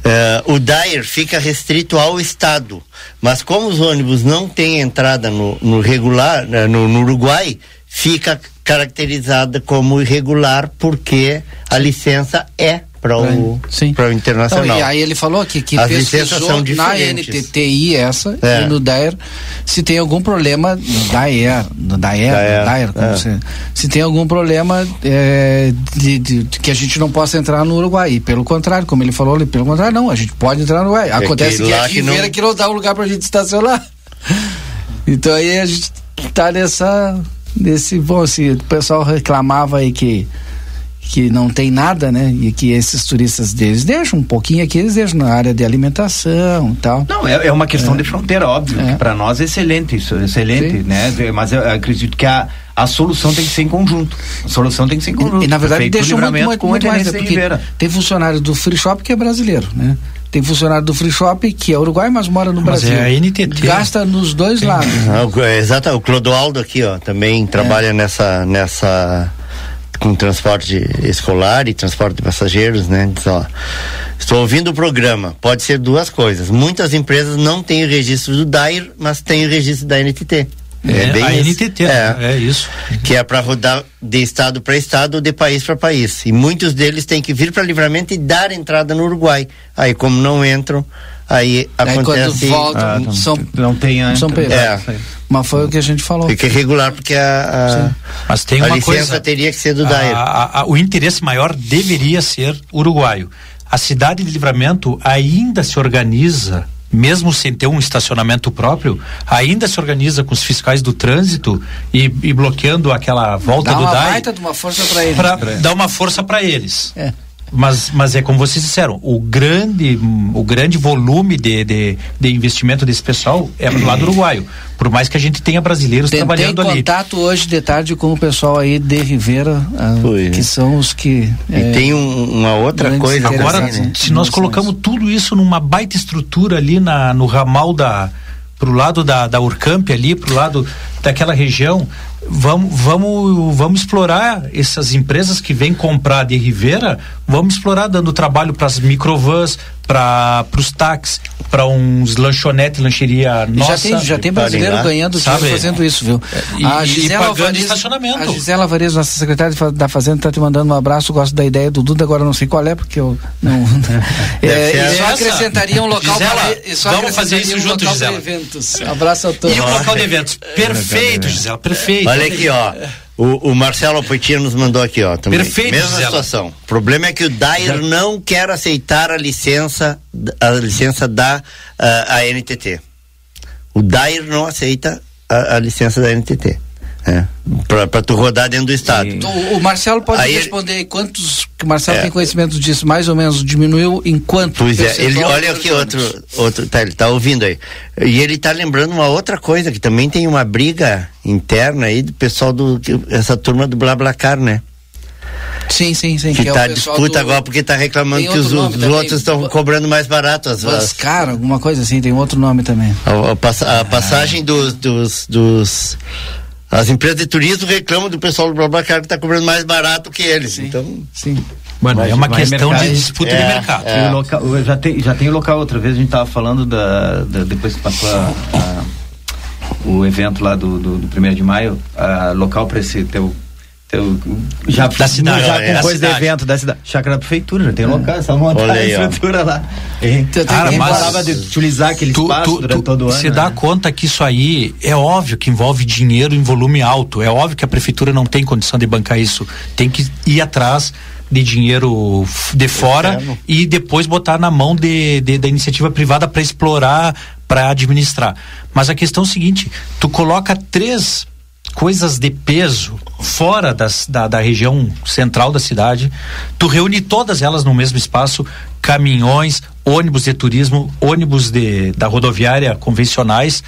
Uh, o DAIR fica restrito ao Estado, mas como os ônibus não têm entrada no, no regular, uh, no, no Uruguai, fica caracterizada como irregular porque a licença é para o, pra o internacional. Então, e aí ele falou aqui que As licenças são na diferentes. NTTI essa É. e no DAER se tem algum problema no DAER, no DAER, DAER, no DAER como é. você- se tem algum problema é, de, de- de que a gente não possa entrar no Uruguai. E pelo contrário, como ele falou, ali, pelo contrário, não, a gente pode entrar no Uruguai. Acontece que que, a que Ribeira não- que não dá um lugar pra gente estacionar. Então aí a gente tá nessa nesse bom assim, o pessoal reclamava aí que que não tem nada, né? E que esses turistas deles deixam um pouquinho aqui, eles deixam na área de alimentação e tal. Não, é, é uma questão de fronteira, óbvio. que Para nós é excelente isso, é excelente, né? Mas eu acredito que a, a solução tem que ser em conjunto. A solução tem que ser em conjunto. E na verdade deixou muito, muito, muito mais, né? Porque tem funcionário do Free Shop que é brasileiro, né? Tem funcionário do Free Shop que é uruguai, mas mora no Mas Brasil. é a NTT. Gasta nos dois lados. Ah, o- é, Exato, o Clodoaldo aqui, ó, também É. trabalha nessa, nessa com transporte escolar e transporte de passageiros, né? Diz, ó, estou ouvindo o programa. Pode ser duas coisas. Muitas empresas não têm o registro do DAIR, mas têm o registro da NTT. É, bem a isso. NTT, é. é isso. Que é para rodar de estado para estado ou de país para país. E muitos deles têm que vir para livramento e dar entrada no Uruguai. Aí, como não entram, aí Daí quando acontece. voltam, Ah, não- são, não tem a- São Pedro. É. Mas foi o que a gente falou. Fica irregular porque a, a, Mas tem a uma licença coisa. teria que ser do DAER. o interesse maior deveria ser uruguaio. A cidade de Livramento ainda se organiza, mesmo sem ter um estacionamento próprio, ainda se organiza com os fiscais do trânsito e, e bloqueando aquela volta Dá do uma DAI baita de uma força para eles. para dar uma força para eles. É. Mas, mas é como vocês disseram, o grande, o grande volume de, de, de investimento desse pessoal é pro lado uruguaio. Por mais que a gente tenha brasileiros Tentei trabalhando ali. contato hoje de tarde com o pessoal aí de Rivera, ah, que são os que. E tem um- uma outra coisa Agora, né? se nós colocamos tudo isso numa baita estrutura ali na, no ramal da pro lado da, da Urcamp ali, pro lado daquela região, vamos, vamos, vamos explorar essas empresas que vêm comprar de Rivera, vamos explorar dando trabalho para as microvans, para os táxis, para uns lanchonete, lancheria nossa. já tem, já tem brasileiro ganhando dinheiro Sabe? fazendo isso, viu? E- a Gisela pagando Alvarez, estacionamento. A Gisela Alvarez, nossa secretária da Fazenda, está te mandando um abraço. Gosto da ideia do Duda, agora não sei qual é, porque eu não. É, e só acrescentaria um local Gisela, pra- vamos fazer isso um junto, local Gisela. eventos. Abraço a todos. E o local de eventos? Perfeito, Gisela, perfeito. Olha aqui, ó. O, o Marcelo Poitinho nos mandou aqui, ó. Também. Perfeito, Mesma Gisela. situação. O problema é que o Dair não quer aceitar a licença, a licença da ah, ANTT. O Dair não aceita a, a licença da NTT. É, pra, pra tu rodar dentro do estado. O, o Marcelo pode Aí responder quantos. Que o Marcelo É. tem conhecimento disso, mais ou menos diminuiu em quanto? Pois é, ele, olha aqui outro, outro, tá, ele tá ouvindo aí. E ele tá lembrando uma outra coisa, que também tem uma briga interna aí do pessoal do, que- essa turma do BlaBlaCar, né? Sim, sim, sim. Que, é o tá pessoal disputa do- agora porque tá reclamando que os, os também. outros estão cobrando mais barato as, as, Vascar, alguma coisa assim, tem outro nome também. a, a passa- a passagem dos, dos, dos- As empresas de turismo reclamam do pessoal do BlaBlaCar que tá cobrando mais barato que eles. Então, sim. Mano, é uma questão mercado. de disputa de É, mercado. E o local, já, tem, já tem o local, outra vez a gente tava falando da, da- depois que passou a- a- o evento lá do, do, do 1 de maio, a, local para esse teu, teu já, Da cidade, já é. com coisa Da de evento da cidade. Chácara da prefeitura, já tem local, é só montar a ó. estrutura lá. E, Cara, quem mas- parava de utilizar aquele Tu, espaço tu, durante tu todo o ano. se né? dá conta que isso aí é óbvio que envolve dinheiro em volume alto. É óbvio que a prefeitura não tem condição de bancar isso. Tem que ir atrás de dinheiro de fora Externo. e depois botar na mão de, de- da iniciativa privada para explorar, para administrar. Mas a questão é o seguinte: tu coloca três coisas de peso fora das, da, da região central da cidade, tu reúne todas elas no mesmo espaço, caminhões, ônibus de turismo, ônibus de, da rodoviária convencionais,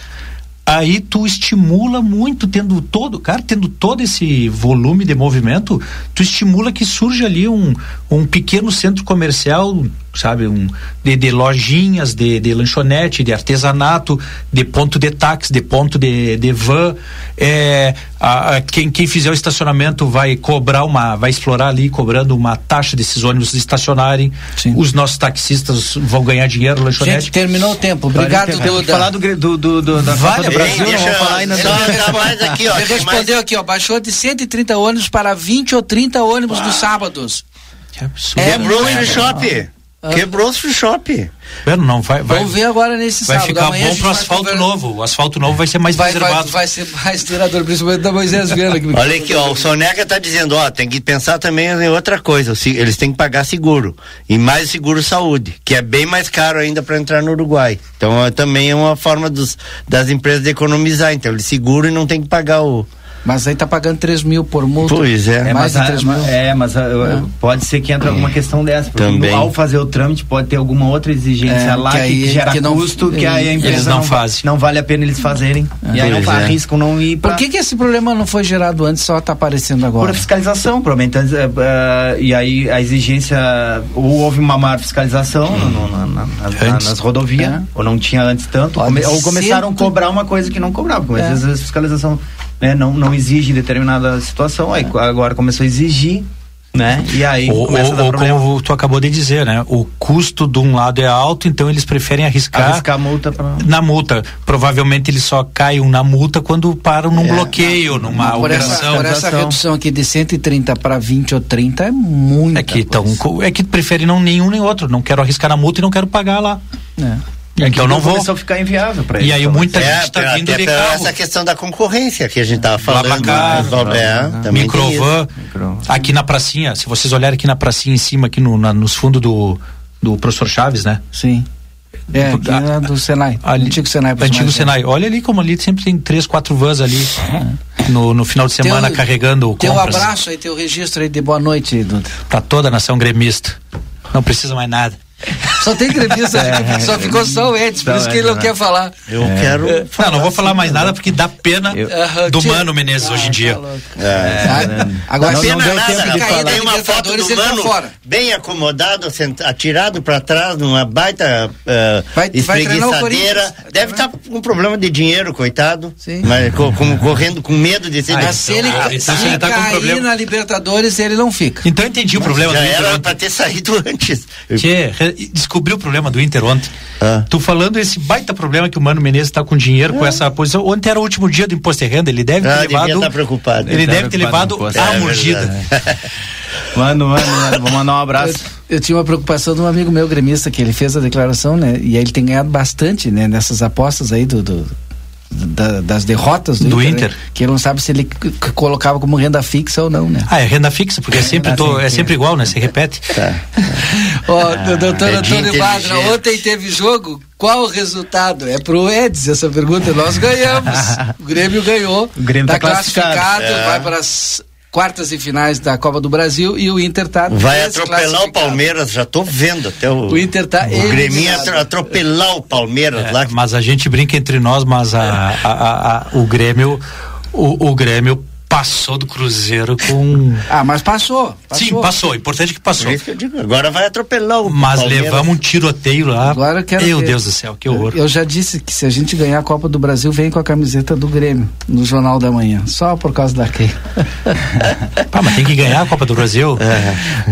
aí tu estimula muito, tendo todo, cara, tendo todo esse volume de movimento, tu estimula que surja ali um, um pequeno centro comercial, sabe, um de, de lojinhas, de, de lanchonete, de artesanato, de ponto de táxi, de ponto de, de van, é, a, a- quem, quem fizer o estacionamento vai cobrar uma, vai explorar ali cobrando uma taxa desses ônibus estacionarem, os nossos taxistas vão ganhar dinheiro, lanchonete. Gente, terminou o tempo. Obrigado, que Duda. falar do, do, do, do- da Vale Copa do Brasil, não vamos Deixa- falar ainda só da- entrar mais aqui, ó. Ele respondeu aqui, ó, baixou de 130 ônibus para 20 ou 30 ônibus nos sábados. É Quebrou o free shop. Quebrou o free shop. Bueno, não vai, vai, Vamos ver agora nesse vai sábado. ficar Amanhã bom pro vai asfalto novo. O asfalto novo vai ser mais Vai, vai, preservado. vai ser mais durador, principalmente da Moisés que- Olha aqui, ó, o Soneca tá dizendo, ó, tem que pensar também em outra coisa. Eles têm que pagar seguro. E mais seguro saúde, que é bem mais caro ainda para entrar no Uruguai. Então é, também é uma forma dos, das empresas de economizar. Então eles seguram e não tem que pagar o. Mas aí tá pagando 3 mil por multa. Pois é. É, mais mas, de a- 3 mil. é, mas a- eu- pode ser que entre alguma questão dessa. Porque Também. ao fazer o trâmite pode ter alguma outra exigência É, lá que que, aí- gera que não- custo que aí a eles empresa não fazem. Não vale a pena eles fazerem. E aí não Pois é. arriscam não ir pra, Por que, que esse problema não foi gerado antes só tá aparecendo agora? por fiscalização, provavelmente. é, é, e aí a exigência. Ou houve uma maior fiscalização no- no- na- na- nas- rodovias, É. ou não tinha antes tanto, come- ou começaram a cobrar uma coisa que não cobrava, porque É. às vezes a fiscalização né, não, não exige determinada situação, aí agora começou a exigir, né? E aí Ou, começa a dar ou, ou problema. como tu acabou de dizer, né? O custo de um lado é alto, então eles preferem arriscar, arriscar a multa pra... na multa. Provavelmente eles só caem na multa quando param num bloqueio, numa por essa, operação. por essa redução aqui de 130 para 20 ou 30 é muito. É que, tão, é que prefere não nenhum nem outro. Não quero arriscar na multa e não quero pagar lá. Então não vou. começou a ficar inviável pra E aí muita assim. gente tá até vindo de carro. essa questão da concorrência que a gente tava falando. Blablacar, né? É, Microvan, isso. aqui na pracinha, se vocês olharem aqui na pracinha em cima, aqui no, na- nos fundos do, do professor Chaves, né? Sim. É, aqui é do Senai. Ali, antigo Senai. Antigo Senai. Olha ali como ali sempre tem três, quatro vans ali no, no final de semana Teu- carregando Teu compras. abraço aí, teu registro aí de boa noite, Duda. Pra toda a nação gremista. Não precisa mais nada. Só tem entrevista, É. só ficou só o Edson, por Só isso que ele não quer né? falar. Eu É. quero. Não, não vou falar mais nada porque dá pena Aham, do Mano Menezes hoje em dia. É. Agora, não, se não não deu deu tempo tempo de falar. da Tem uma foto do tá Mano fora. bem acomodado, atirado pra trás numa baita uh, Vai- vai espreguiçadeira. Corinthians. Deve estar com problema de dinheiro, coitado. Sim. Mas co- com- correndo com medo de ser Mas se ele, Ah, se então se ele ele tá com cair problema- na Libertadores, ele não fica. Então eu entendi o problema Já era pra ter saído antes. Tchê, re- descobri o problema do Inter ontem. Ah. Tu falando esse baita problema que o Mano Menezes tá com dinheiro com essa posição. Ontem era o último dia do imposto de renda, ele deve Ah, ter devia levado. estar preocupado. Ele Tá deve ter levado a É mordida. verdade. Mano, mano, mano, vou mandar um Eu, abraço. eu tinha uma preocupação de um amigo meu gremista que ele fez a declaração, né? E aí ele tem ganhado bastante, né? Nessas apostas aí do, do- da- das derrotas do, Do Inter, Inter. né? Que ele não sabe se ele colocava como renda fixa ou não, né? Ah, é renda fixa, porque é sempre, tô- é sempre igual, né? Se repete. Ó, doutor é de Antônio Badra, ontem teve jogo. Qual o resultado? É pro Eds essa pergunta. Nós ganhamos. o Grêmio ganhou. O Grêmio tá classificado, classificado. É. vai para as quartas e finais da Copa do Brasil e o Inter tá Vai atropelar o. Palmeiras, já tô vendo até o. O Inter tá O Grêmio atropelar o Palmeiras É, lá. mas a gente brinca entre nós, mas a, a- a- a- o Grêmio. O, o Grêmio passou do Cruzeiro com. Ah, mas passou. passou. Sim, passou. Importante que passou. Isso que digo, agora vai atropelar o Mas Palmeiras. levamos um tiroteio lá. Agora eu quero Meu ver. Deus do céu, que horror. Eu já disse que se a gente ganhar a Copa do Brasil, vem com a camiseta do Grêmio no Jornal da Manhã. Só por causa daquele. Pá, mas tem que ganhar a Copa do Brasil.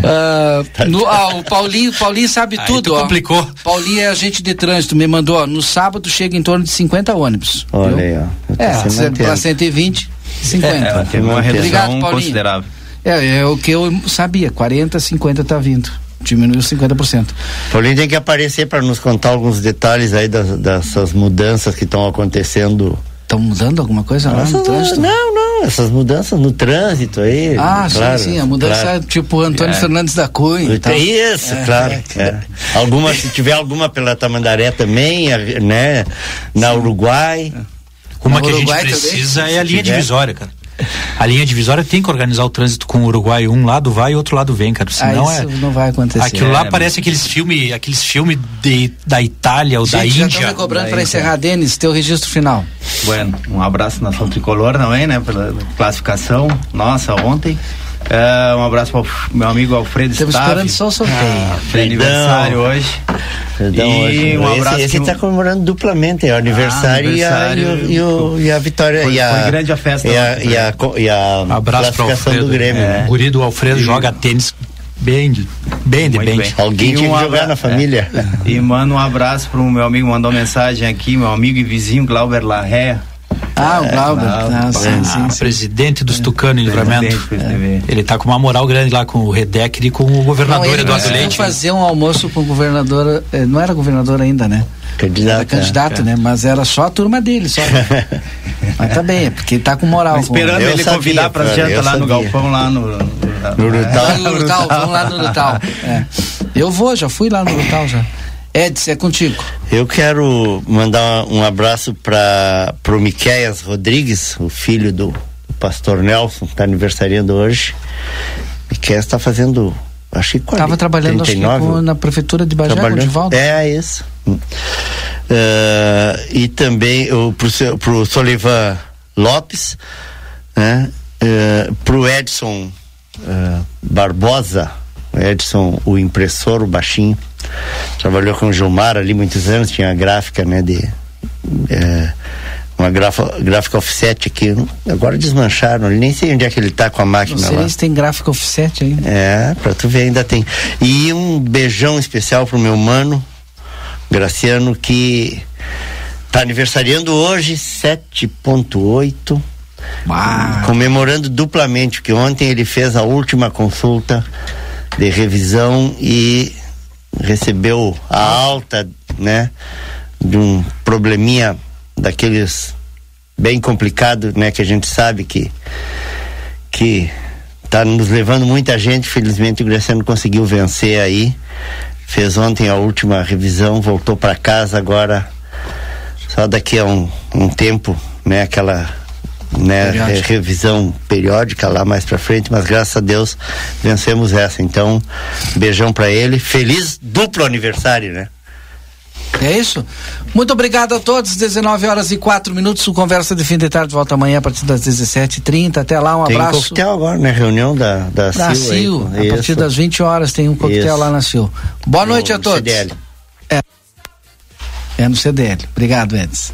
Ah, no- ah, o Paulinho, Paulinho sabe Aí tudo, tu ó. complicou. Paulinho é agente de trânsito, me mandou, ó, no sábado chega em torno de 50 ônibus. Olha viu? aí, ó. É, pra 120, 50. É, uma redução considerável. É, é o que eu sabia, 40, 50 tá vindo. Diminuiu 50%. Paulinho tem que aparecer para nos contar alguns detalhes aí das, dessas mudanças que estão acontecendo. Estão mudando alguma coisa lá no trânsito? não, não, essas mudanças no trânsito aí. Ah, claro, sim, sim, a mudança claro. é tipo Antônio É. Fernandes da Cunha. e tal. Tem isso, É, claro. é, é. Alguma, se tiver alguma pela Tamandaré também, né? Na Uruguai. Uma No que a gente Uruguai também, precisa é a linha tiver. divisória, cara. A linha divisória tem que organizar o trânsito com o Uruguai. Um lado vai e outro lado vem, cara. Ah, Senão é. isso não vai acontecer. Aquilo lá É, parece aqueles filmes aqueles filme de, da Itália ou da Gente, já estão Índia. me cobrando Da para encerrar, Denis, teu registro final. Bueno, um abraço nação tricolor também, né? Pela classificação. Nossa, ontem. É, um abraço para meu amigo Alfredo Estamos Stavi. esperando só o sorteio. Ah, aniversário hoje. Perdão, E hoje. um esse, abraço Esse está comemorando duplamente, é o aniversário, e, a, e, o- e, o- e a vitória. Foi- e a, foi grande a festa E a, ontem, e a, e a Abraço para o classificação Alfredo. do Grêmio. É. né? O guri do Alfredo joga tênis bem, de- bem de Muito bem. bem. Alguém E tinha um que jogar na família. E manda um abraço pro meu amigo, mandou mensagem aqui, meu amigo e vizinho Glauber Larré. Ah, o Glauber. Ah, sim, sim, sim. Presidente dos Tucano em Livramento. É. Ele tá com uma moral grande lá com o Redec e com o governador Não, ele Eduardo conseguiu Leite. fazer um almoço com o governador, eh, não era governador ainda, né? Candidato. Era candidato, é. né? Mas era só a turma dele, só. Mas tá bem, é porque ele tá com moral. Esperando com... ele convidar pra janta lá no galpão, lá no. No Lá no Lutal, vamos lá no Lutal. É. Eu vou, já fui lá no Lutal já. Edson, é contigo. Eu quero mandar um abraço para o Miqueias Rodrigues, o filho do, do pastor Nelson, que está aniversariando hoje. Miqueias está fazendo, acho que 40, Tava trabalhando acho que, 39, na prefeitura de Bagé, com o Divaldo. É, isso. Hum. Eh, e também o, seu- pro Solivan Lopes, né? Eh, pro Edson eh, Barbosa, o Edson, o impressor, o baixinho, trabalhou com o Gilmar ali muitos anos, tinha a gráfica, né, de eh, uma grafa, gráfica offset aqui, agora desmancharam, nem sei onde é que ele tá com a Não máquina sei lá. se tem gráfico offset ainda. É, pra tu ver, ainda tem. E um beijão especial pro meu mano, Graciano, que tá aniversariando hoje, 7.8. Comemorando duplamente, porque ontem ele fez a última consulta de revisão e recebeu a alta, né, de um probleminha daqueles bem complicado, né, que a gente sabe que que tá nos levando muita gente, felizmente o Graciano conseguiu vencer aí. Fez ontem a última revisão, voltou para casa agora só daqui a um, um tempo, né, aquela né, Periódica. re- revisão periódica lá mais para frente, mas graças a Deus vencemos essa. Então, beijão para ele. Feliz duplo aniversário, né? É isso? Muito obrigado a todos. 19 horas e 4 minutos. O Conversa de Fim de Tarde volta amanhã a partir das 17h30. Até lá, um Tem abraço. coquetel agora, né? Reunião da, da, Da CIL. aí. A partir das 20 horas tem um coquetel Isso. lá na CIL. Boa No noite a todos. CDL. É. É no CDL. Obrigado, Edson.